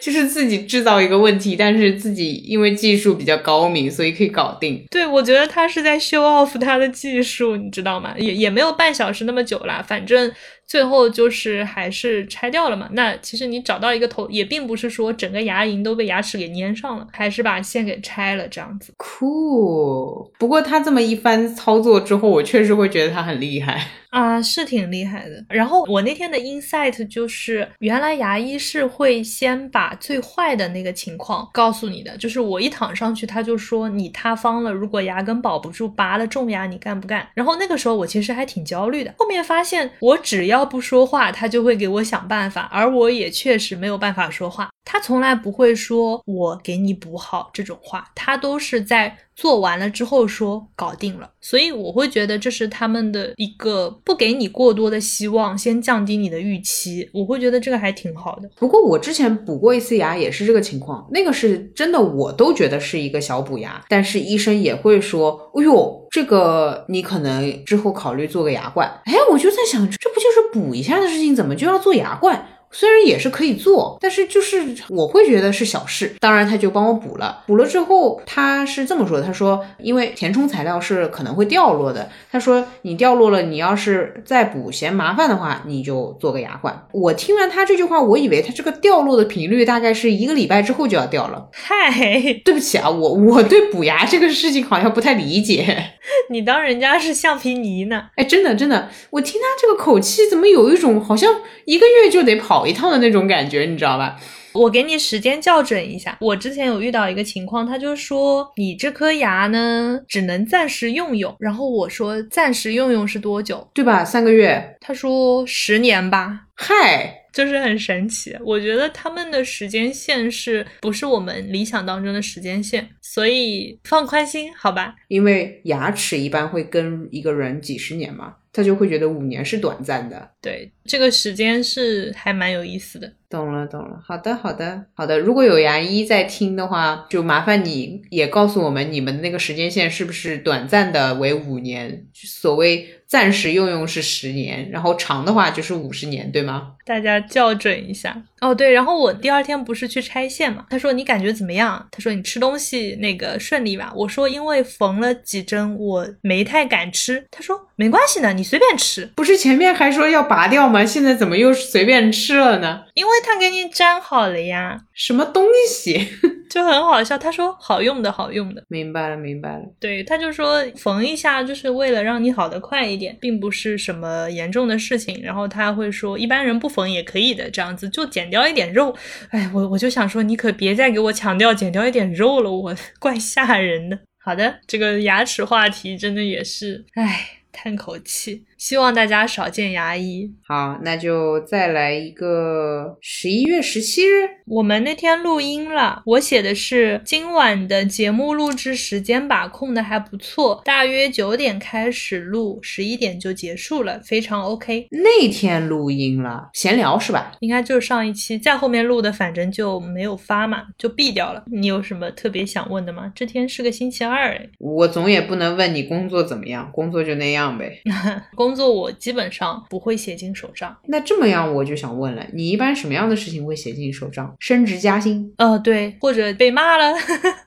就是自己制造一个问题，但是自己因为技术比较高明，所以可以搞定。对，我觉得他是在 show off 他的技术，你知道吗？也也没有半小时那么久啦，反正。最后就是还是拆掉了嘛？那其实你找到一个头，也并不是说整个牙龈都被牙齿给粘上了，还是把线给拆了这样子。Cool，不过他这么一番操作之后，我确实会觉得他很厉害 啊，是挺厉害的。然后我那天的 insight 就是，原来牙医是会先把最坏的那个情况告诉你的，就是我一躺上去，他就说你塌方了，如果牙根保不住，拔了种牙，你干不干？然后那个时候我其实还挺焦虑的，后面发现我只要不说话，他就会给我想办法，而我也确实没有办法说话。他从来不会说“我给你补好”这种话，他都是在做完了之后说“搞定了”。所以我会觉得这是他们的一个不给你过多的希望，先降低你的预期。我会觉得这个还挺好的。不过我之前补过一次牙也是这个情况，那个是真的，我都觉得是一个小补牙，但是医生也会说：“哎呦，这个你可能之后考虑做个牙冠。”哎，我就在想，这不就是补一下的事情，怎么就要做牙冠？虽然也是可以做，但是就是我会觉得是小事。当然，他就帮我补了。补了之后，他是这么说：“他说，因为填充材料是可能会掉落的。他说，你掉落了，你要是再补嫌麻烦的话，你就做个牙冠。”我听完他这句话，我以为他这个掉落的频率大概是一个礼拜之后就要掉了。嗨，对不起啊，我我对补牙这个事情好像不太理解。你当人家是橡皮泥呢？哎，真的真的，我听他这个口气，怎么有一种好像一个月就得跑一趟的那种感觉，你知道吧？我给你时间校准一下。我之前有遇到一个情况，他就说你这颗牙呢，只能暂时用用。然后我说暂时用用是多久？对吧？三个月。他说十年吧。嗨。就是很神奇，我觉得他们的时间线是不是我们理想当中的时间线？所以放宽心，好吧？因为牙齿一般会跟一个人几十年嘛，他就会觉得五年是短暂的。对，这个时间是还蛮有意思的。懂了，懂了。好的，好的，好的。如果有牙医在听的话，就麻烦你也告诉我们，你们那个时间线是不是短暂的为五年？所谓。暂时用用是十年，然后长的话就是五十年，对吗？大家校准一下哦。对，然后我第二天不是去拆线嘛？他说你感觉怎么样？他说你吃东西那个顺利吧？我说因为缝了几针，我没太敢吃。他说没关系的，你随便吃。不是前面还说要拔掉吗？现在怎么又随便吃了呢？因为他给你粘好了呀。什么东西？就很好笑，他说好用的好用的，明白了明白了。对，他就说缝一下就是为了让你好的快一点，并不是什么严重的事情。然后他会说一般人不缝也可以的，这样子就减掉一点肉。哎，我我就想说你可别再给我强调减掉一点肉了，我 怪吓人的。好的，这个牙齿话题真的也是，哎，叹口气。希望大家少见牙医。好，那就再来一个十一月十七日。我们那天录音了，我写的是今晚的节目录制时间把控的还不错，大约九点开始录，十一点就结束了，非常 OK。那天录音了，闲聊是吧？应该就是上一期，在后面录的，反正就没有发嘛，就毙掉了。你有什么特别想问的吗？这天是个星期二，哎，我总也不能问你工作怎么样，工作就那样呗。工 作我基本上不会写进手账。那这么样，我就想问了，你一般什么样的事情会写进手账？升职加薪？呃，对，或者被骂了。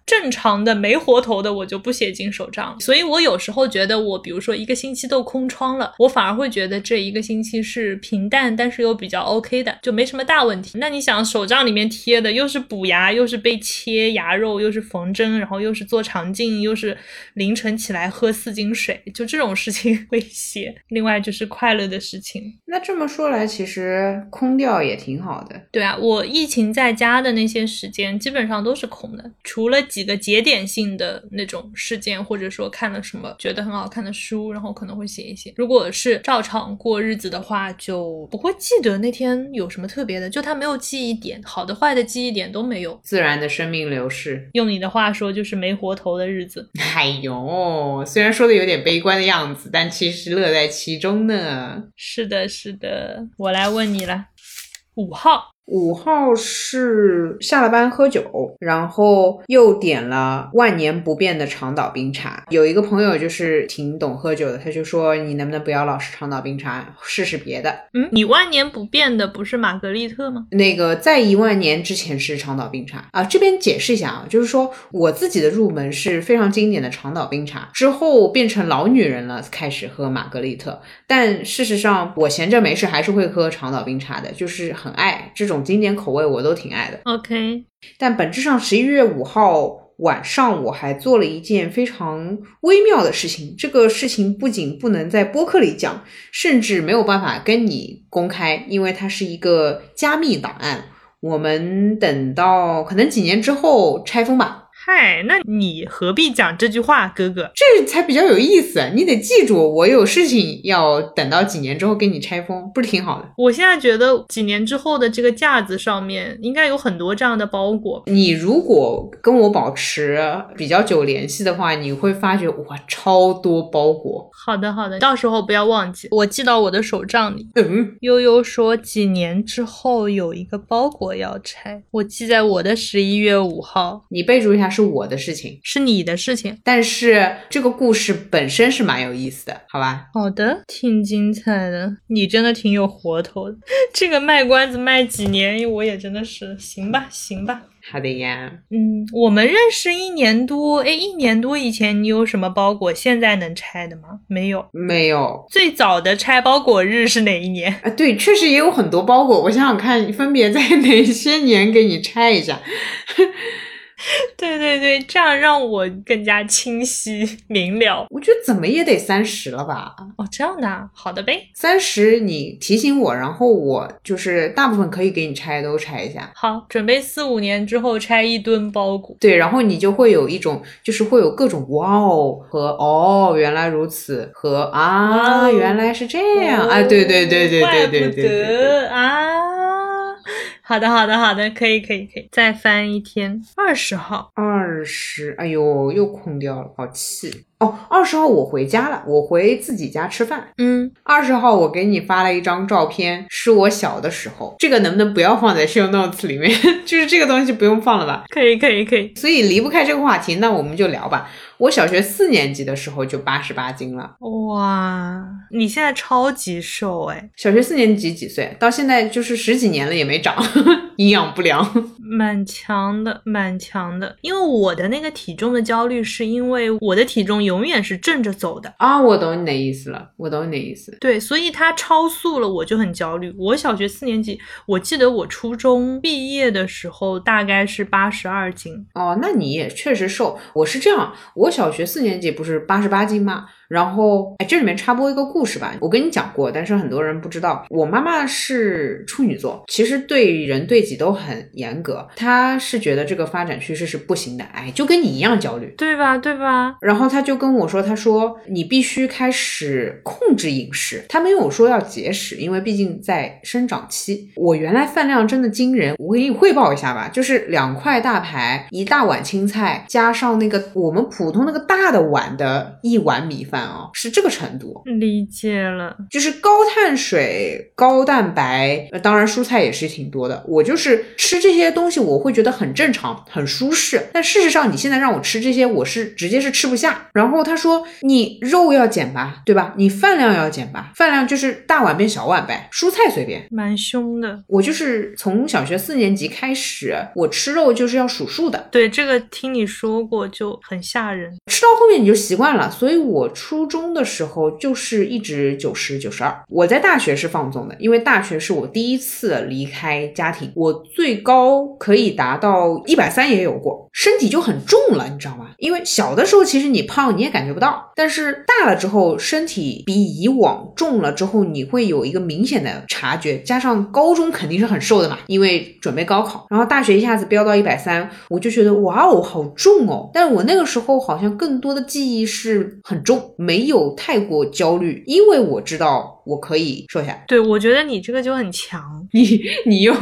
正常的没活头的，我就不写进手账。所以我有时候觉得，我比如说一个星期都空窗了，我反而会觉得这一个星期是平淡，但是又比较 OK 的，就没什么大问题。那你想，手账里面贴的又是补牙，又是被切牙肉，又是缝针，然后又是做肠镜，又是凌晨起来喝四斤水，就这种事情 会写。另外就是快乐的事情。那这么说来，其实空掉也挺好的。对啊，我疫情在家的那些时间基本上都是空的，除了几个节点性的那种事件，或者说看了什么觉得很好看的书，然后可能会写一写。如果是照常过日子的话，就不会记得那天有什么特别的，就他没有记忆点，好的坏的记忆点都没有。自然的生命流逝，用你的话说，就是没活头的日子。哎呦，虽然说的有点悲观的样子，但其实乐在其中呢。是的，是的，我来问你了，五号。五号是下了班喝酒，然后又点了万年不变的长岛冰茶。有一个朋友就是挺懂喝酒的，他就说你能不能不要老是长岛冰茶，试试别的。嗯，你万年不变的不是玛格丽特吗？那个在一万年之前是长岛冰茶啊。这边解释一下啊，就是说我自己的入门是非常经典的长岛冰茶，之后变成老女人了，开始喝玛格丽特。但事实上，我闲着没事还是会喝长岛冰茶的，就是很爱这种。经典口味我都挺爱的。OK，但本质上十一月五号晚上我还做了一件非常微妙的事情。这个事情不仅不能在播客里讲，甚至没有办法跟你公开，因为它是一个加密档案。我们等到可能几年之后拆封吧。嗨，那你何必讲这句话，哥哥？这才比较有意思。你得记住，我有事情要等到几年之后给你拆封，不是挺好的？我现在觉得几年之后的这个架子上面应该有很多这样的包裹。你如果跟我保持比较久联系的话，你会发觉哇，超多包裹。好的，好的，到时候不要忘记，我记到我的手账里。嗯，悠悠说几年之后有一个包裹要拆，我记在我的十一月五号。你备注一下，是我的事情，是你的事情。但是这个故事本身是蛮有意思的，好吧？好的，挺精彩的，你真的挺有活头的。这个卖关子卖几年，我也真的是行吧，行吧。好的呀，嗯，我们认识一年多，哎，一年多以前你有什么包裹现在能拆的吗？没有，没有。最早的拆包裹日是哪一年？啊，对，确实也有很多包裹，我想想看，分别在哪些年给你拆一下。对对对，这样让我更加清晰明了。我觉得怎么也得三十了吧？哦，这样的啊，好的呗。三十你提醒我，然后我就是大部分可以给你拆都拆一下。好，准备四五年之后拆一吨包裹。对，然后你就会有一种，就是会有各种哇哦和哦原来如此和啊、哦原来是这样啊，对对对对对对对啊。好的，好的，好的，可以，可以，可以，再翻一天，二十号。二十，哎呦，又空掉了，好气。哦！二十号我回家了，我回自己家吃饭。嗯，二十号我给你发了一张照片，是我小的时候，这个能不能不要放在 show notes 里面？就是这个东西不用放了吧？可以，可以，可以。所以离不开这个话题，那我们就聊吧。我小学四年级的时候就八十八斤了，哇，你现在超级瘦哎，小学四年级几岁？到现在就是十几年了也没长，营养不良。蛮强的，蛮强的。因为我的那个体重的焦虑，是因为我的体重永远是正着走的。啊，我懂你的意思了，我懂你的意思。对，所以它超速了，我就很焦虑。我小学四年级，我记得我初中毕业的时候大概是八十二斤。哦，那你也确实瘦。我是这样，我小学四年级不是八十八斤吗？然后，哎，这里面插播一个故事吧，我跟你讲过，但是很多人不知道，我妈妈是处女座，其实对人对己都很严格，她是觉得这个发展趋势是不行的，哎，就跟你一样焦虑，对吧？对吧？然后她就跟我说，她说你必须开始控制饮食，她没有说要节食，因为毕竟在生长期。我原来饭量真的惊人，我给你汇报一下吧，就是两块大排，一大碗青菜，加上那个我们普通那个大的碗的一碗米饭啊，是这个程度。理解了，就是高碳水、高蛋白，呃，当然蔬菜也是挺多的。我就是吃这些东西，我会觉得很正常、很舒适。但事实上，你现在让我吃这些，我是直接是吃不下。然后他说：“你肉要减吧，对吧？你饭量要减吧，饭量就是大碗变小碗呗，蔬菜随便。”蛮凶的。我就是从小学四年级开始，我吃肉就是要数数的。对，这个听你说过就很吓人。吃到后面你就习惯了，所以我初中的时候就是一直九十九十二。我在大学是放纵的，因为大学是我第一次离开家庭，我最高可以达到一百三也有过，身体就很重了，你知道吗？因为小的时候其实你胖你也感觉不到，但是大了之后身体比以往重了之后，你会有一个明显的察觉。加上高中肯定是很瘦的嘛，因为准备高考，然后大学一下子飙到一百三，我就觉得哇哦好重哦。但是我那个时候好像更多的记忆是很重，没有太过焦虑，因为我知道我可以瘦下来。对，我觉得你这个就很强，你你又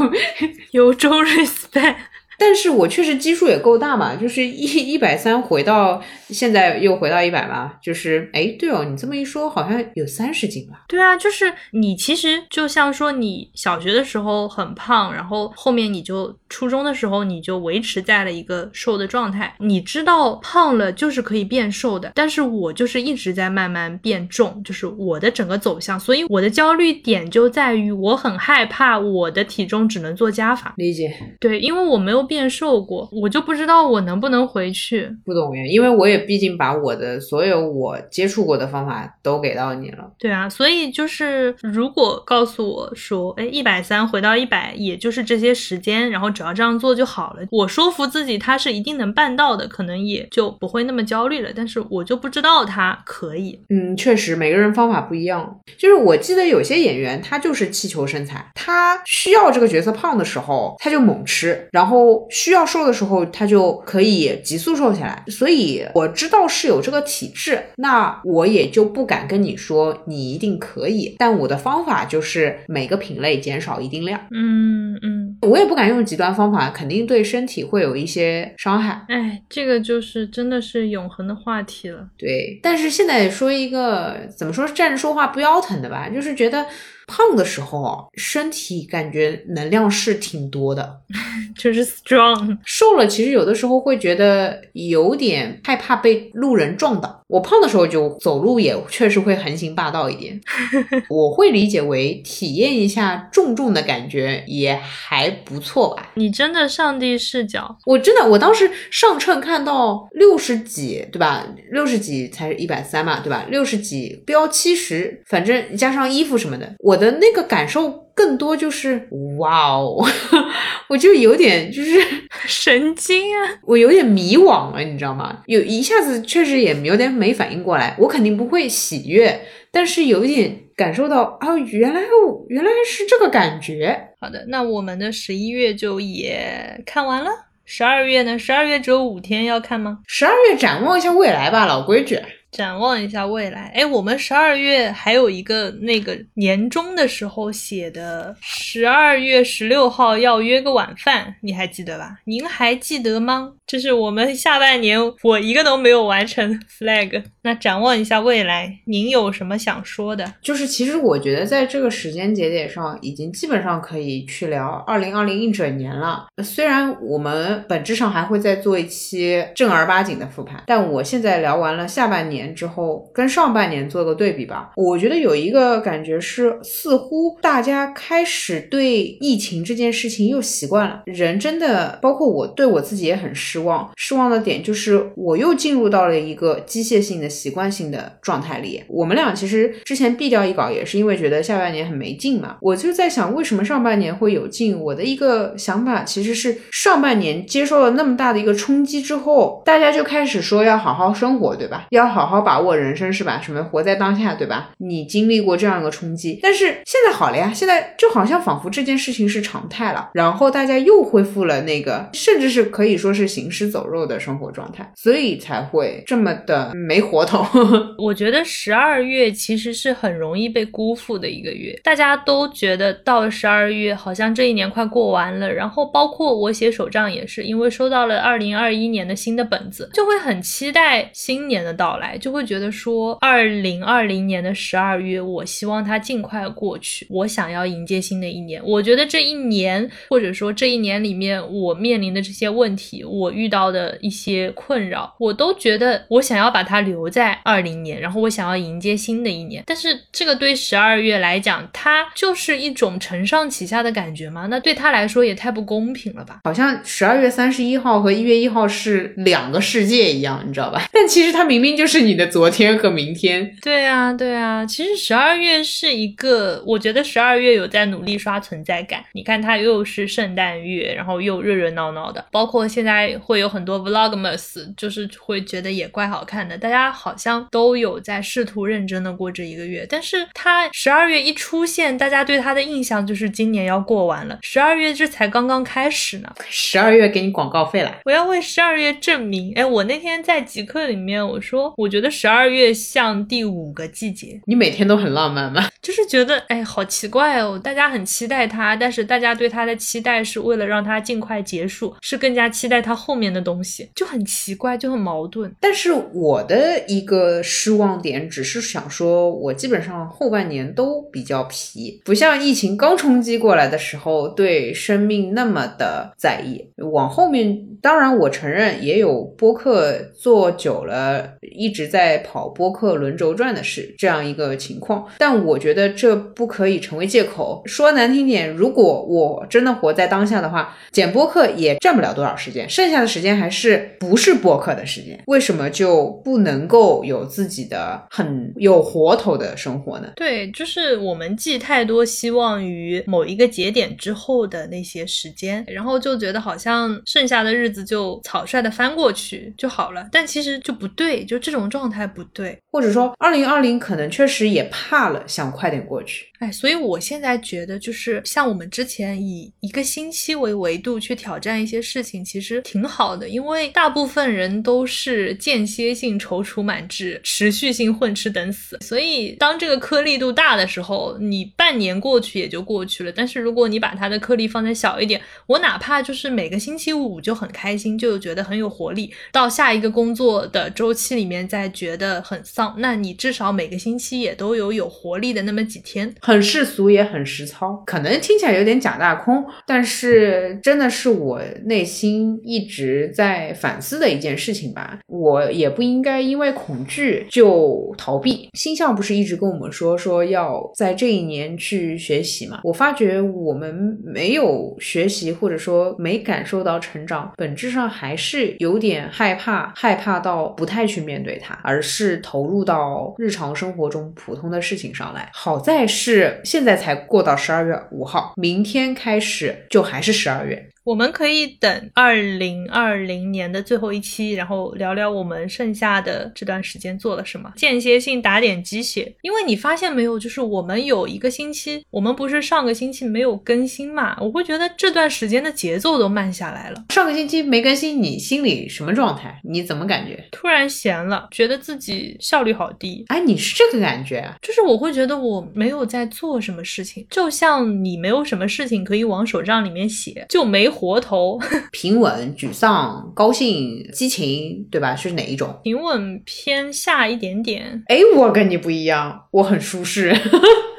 有中 respect。但是我确实基数也够大嘛，就是一一百三回到现在又回到一百嘛，就是哎，对哦，你这么一说，好像有三十斤吧？对啊，就是你其实就像说你小学的时候很胖，然后后面你就初中的时候你就维持在了一个瘦的状态，你知道胖了就是可以变瘦的，但是我就是一直在慢慢变重，就是我的整个走向，所以我的焦虑点就在于我很害怕我的体重只能做加法。理解，对，因为我没有。变瘦过，我就不知道我能不能回去。不懂呀，因为我也毕竟把我的所有我接触过的方法都给到你了。对啊，所以就是如果告诉我说，哎，一百三回到一百，也就是这些时间，然后只要这样做就好了，我说服自己他是一定能办到的，可能也就不会那么焦虑了。但是我就不知道他可以。嗯，确实每个人方法不一样。就是我记得有些演员他就是气球身材，他需要这个角色胖的时候他就猛吃，然后。需要瘦的时候，它就可以急速瘦下来。所以我知道是有这个体质，那我也就不敢跟你说你一定可以。但我的方法就是每个品类减少一定量。嗯嗯，我也不敢用极端方法，肯定对身体会有一些伤害。哎，这个就是真的是永恒的话题了。对，但是现在说一个怎么说站着说话不腰疼的吧，就是觉得。胖的时候，身体感觉能量是挺多的，就是 strong。瘦了，其实有的时候会觉得有点害怕被路人撞倒。我胖的时候就走路也确实会横行霸道一点，我会理解为体验一下重重的感觉也还不错吧。你真的上帝视角，我真的，我当时上秤看到六十几，对吧？六十几才是一百三嘛，对吧？六十几标七十，反正加上衣服什么的，我的那个感受。更多就是哇哦，我就有点就是 神经啊，我有点迷惘了，你知道吗？有一下子确实也有点没反应过来，我肯定不会喜悦，但是有一点感受到啊，原来原来是这个感觉。好的，那我们的十一月就也看完了，十二月呢？十二月只有五天要看吗？十二月展望一下未来吧，老规矩。展望一下未来，哎，我们十二月还有一个那个年终的时候写的，十二月十六号要约个晚饭，你还记得吧？您还记得吗？这是我们下半年我一个都没有完成 flag。那展望一下未来，您有什么想说的？就是其实我觉得在这个时间节点上，已经基本上可以去聊二零二零一整年了。虽然我们本质上还会再做一期正儿八经的复盘，但我现在聊完了下半年。年之后跟上半年做个对比吧，我觉得有一个感觉是，似乎大家开始对疫情这件事情又习惯了。人真的，包括我对我自己也很失望。失望的点就是我又进入到了一个机械性的、习惯性的状态里。我们俩其实之前毙掉一稿也是因为觉得下半年很没劲嘛。我就在想，为什么上半年会有劲？我的一个想法其实是上半年接受了那么大的一个冲击之后，大家就开始说要好好生活，对吧？要好好把握人生，是吧？什么活在当下，对吧？你经历过这样一个冲击，但是现在好了呀，现在就好像仿佛这件事情是常态了，然后大家又恢复了那个，甚至是可以说是行尸走肉的生活状态，所以才会这么的没活头。我觉得十二月其实是很容易被辜负的一个月，大家都觉得到了十二月，好像这一年快过完了，然后包括我写手账也是，因为收到了二零二一年的新的本子，就会很期待新年的到来，就会觉得说二零二零年的十二月，我希望它尽快过去，我想要迎接新的一年。我觉得这一年，或者说这一年里面，我面临的这些问题，我遇到的一些困扰，我都觉得我想要把它留在二零年，然后我想要迎接新的一年。但是这个对十二月来讲，它就是一种承上启下的感觉吗？那对他来说也太不公平了吧？好像十二月三十一号和一月一号是两个世界一样，你知道吧？但其实它明明就是你的昨天和明天。对啊，对啊，其实十二月是一个，我觉得十二月有在努力刷存在感。你看，它又是圣诞月，然后又热热闹闹的，包括现在会有很多 vlogmas，就是会觉得也怪好看的。大家好像都有在试图认真的过这一个月，但是它十二月一出现，大家对它的印象就是今年要过完了。十二月这才刚刚开始呢，十二月给你广告费了，我要为十二月证明。哎，我那天在极客里面我说，我觉得十二月像第五个季节。你每天都很浪漫吗？就是觉得哎，好奇怪哦，大家很期待它，但是大家对它的期待是为了让它尽快结束，是更加期待它后面的东西，就很奇怪，就很矛盾。但是我的一个失望点，只是想说，我基本上后半年都比较皮，不像疫情刚冲击过来的时候，对生命那么的在意。往后面，当然我承认也有播客做久了，一直在跑播客轮轴转的事这样一个情况，但我觉得这不可以成为借口。说难听点，如果我真的活在当下的话，剪播客也占不了多少时间，剩下的时间还是不是播客的时间。为什么就不能够有自己的很有活头的生活呢？对，就是我们寄太多希望于某一个节点之后的那些时间，然后就觉得好像剩下的日子就草率的翻过去就好了，但其实就不对，就这种状态不对。或者说，二零二零可能确实也怕了，想快点过去。哎，所以我现在觉得，就是像我们之前以一个星期为维度去挑战一些事情，其实挺好的，因为大部分人都是间歇性踌躇满志，持续性混吃等死。所以当这个颗粒度大的时候，你半年过去也就过去了。但是如果你把它的颗粒放在小一点，我哪怕就是每个星期五就很开心，就觉得很有活力，到下一个工作的周期里面再觉得很丧，那你至少每个星期也都有有活力的那么几天。很世俗也很实操，可能听起来有点假大空，但是真的是我内心一直在反思的一件事情吧。我也不应该因为恐惧就逃避。星象不是一直跟我们说说要在这一年去学习嘛？我发觉我们没有学习，或者说没感受到成长，本质上还是有点害怕，害怕到不太去面对它，而是投入到日常生活中普通的事情上来。好在是。现在才过到十二月五号，明天开始就还是十二月。我们可以等二零二零年的最后一期，然后聊聊我们剩下的这段时间做了什么，间歇性打点鸡血。因为你发现没有，就是我们有一个星期，我们不是上个星期没有更新嘛？我会觉得这段时间的节奏都慢下来了。上个星期没更新，你心里什么状态？你怎么感觉？突然闲了，觉得自己效率好低。哎，你是这个感觉？就是我会觉得我没有在做什么事情，就像你没有什么事情可以往手账里面写，就没。活头，平稳、沮丧、高兴、激情，对吧？是哪一种？平稳偏下一点点。哎，我跟你不一样，我很舒适。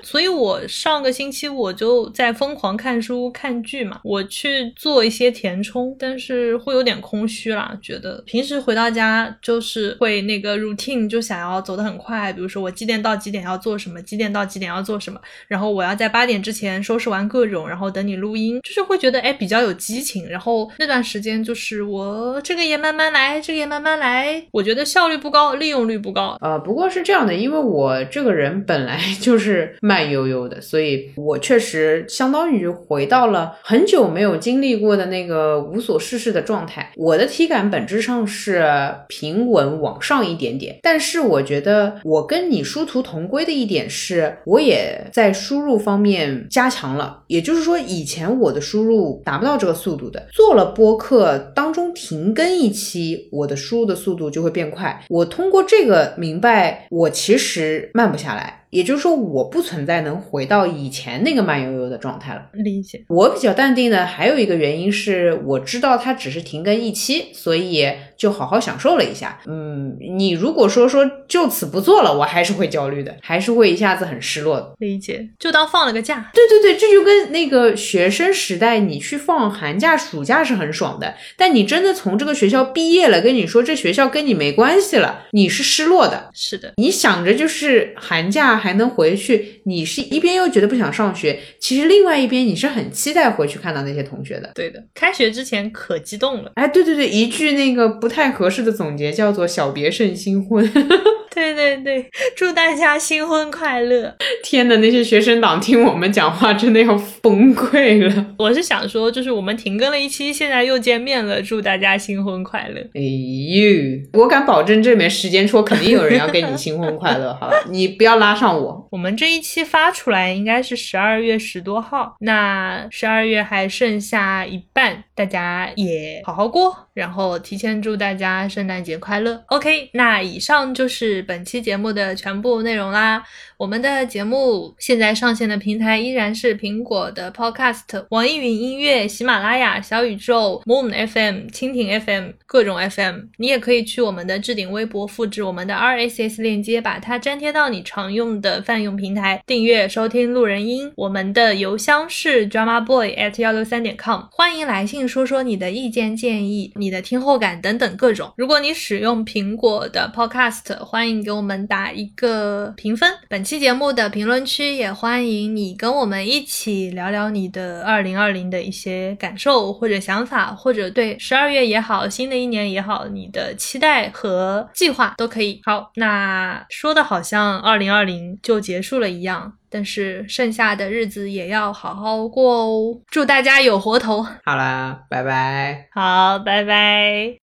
所以我上个星期我就在疯狂看书看剧嘛，我去做一些填充，但是会有点空虚啦，觉得平时回到家就是会那个 routine 就想要走得很快，比如说我几点到几点要做什么，几点到几点要做什么，然后我要在八点之前收拾完各种，然后等你录音，就是会觉得哎比较有激情，然后那段时间就是我这个也慢慢来，这个也慢慢来，我觉得效率不高，利用率不高。呃，不过是这样的，因为我这个人本来就是慢悠悠的，所以我确实相当于回到了很久没有经历过的那个无所事事的状态。我的体感本质上是平稳往上一点点，但是我觉得我跟你殊途同归的一点是，我也在输入方面加强了。也就是说，以前我的输入达不到这个速度的，做了播客当中停更一期，我的输入的速度就会变快。我通过这个明白，我其实慢不下来。也就是说，我不存在能回到以前那个慢悠悠的状态了。理解。我比较淡定的还有一个原因是，我知道它只是停更一期，所以就好好享受了一下。嗯，你如果说说就此不做了，我还是会焦虑的，还是会一下子很失落的。理解，就当放了个假。对对对，这就跟那个学生时代，你去放寒假、暑假是很爽的，但你真的从这个学校毕业了，跟你说这学校跟你没关系了，你是失落的。是的，你想着就是寒假。还能回去，你是一边又觉得不想上学，其实另外一边你是很期待回去看到那些同学的。对的，开学之前可激动了。哎，对对对，一句那个不太合适的总结叫做“小别胜新婚”。对对对，祝大家新婚快乐！天呐，那些学生党听我们讲话真的要崩溃了。我是想说，就是我们停更了一期，现在又见面了，祝大家新婚快乐！哎呦，我敢保证这里面时间戳肯定有人要跟你新婚快乐，好吧？你不要拉上我。我们这一期发出来应该是十二月十多号，那十二月还剩下一半，大家也好好过，然后提前祝大家圣诞节快乐。OK，那以上就是。本期节目的全部内容啦。我们的节目现在上线的平台依然是苹果的 Podcast、网易云音乐、喜马拉雅、小宇宙、Moon FM、蜻蜓 FM 各种 FM。你也可以去我们的置顶微博，复制我们的 RSS 链接，把它粘贴到你常用的泛用平台，订阅收听路人音。我们的邮箱是 dramaboy at 幺六三点 com，欢迎来信说说你的意见建议、你的听后感等等各种。如果你使用苹果的 Podcast，欢迎给我们打一个评分。本期节目的评论区也欢迎你跟我们一起聊聊你的二零二零的一些感受或者想法，或者对十二月也好，新的一年也好，你的期待和计划都可以。好，那说的好像二零二零就结束了一样，但是剩下的日子也要好好过哦。祝大家有活头。好啦，拜拜。好，拜拜。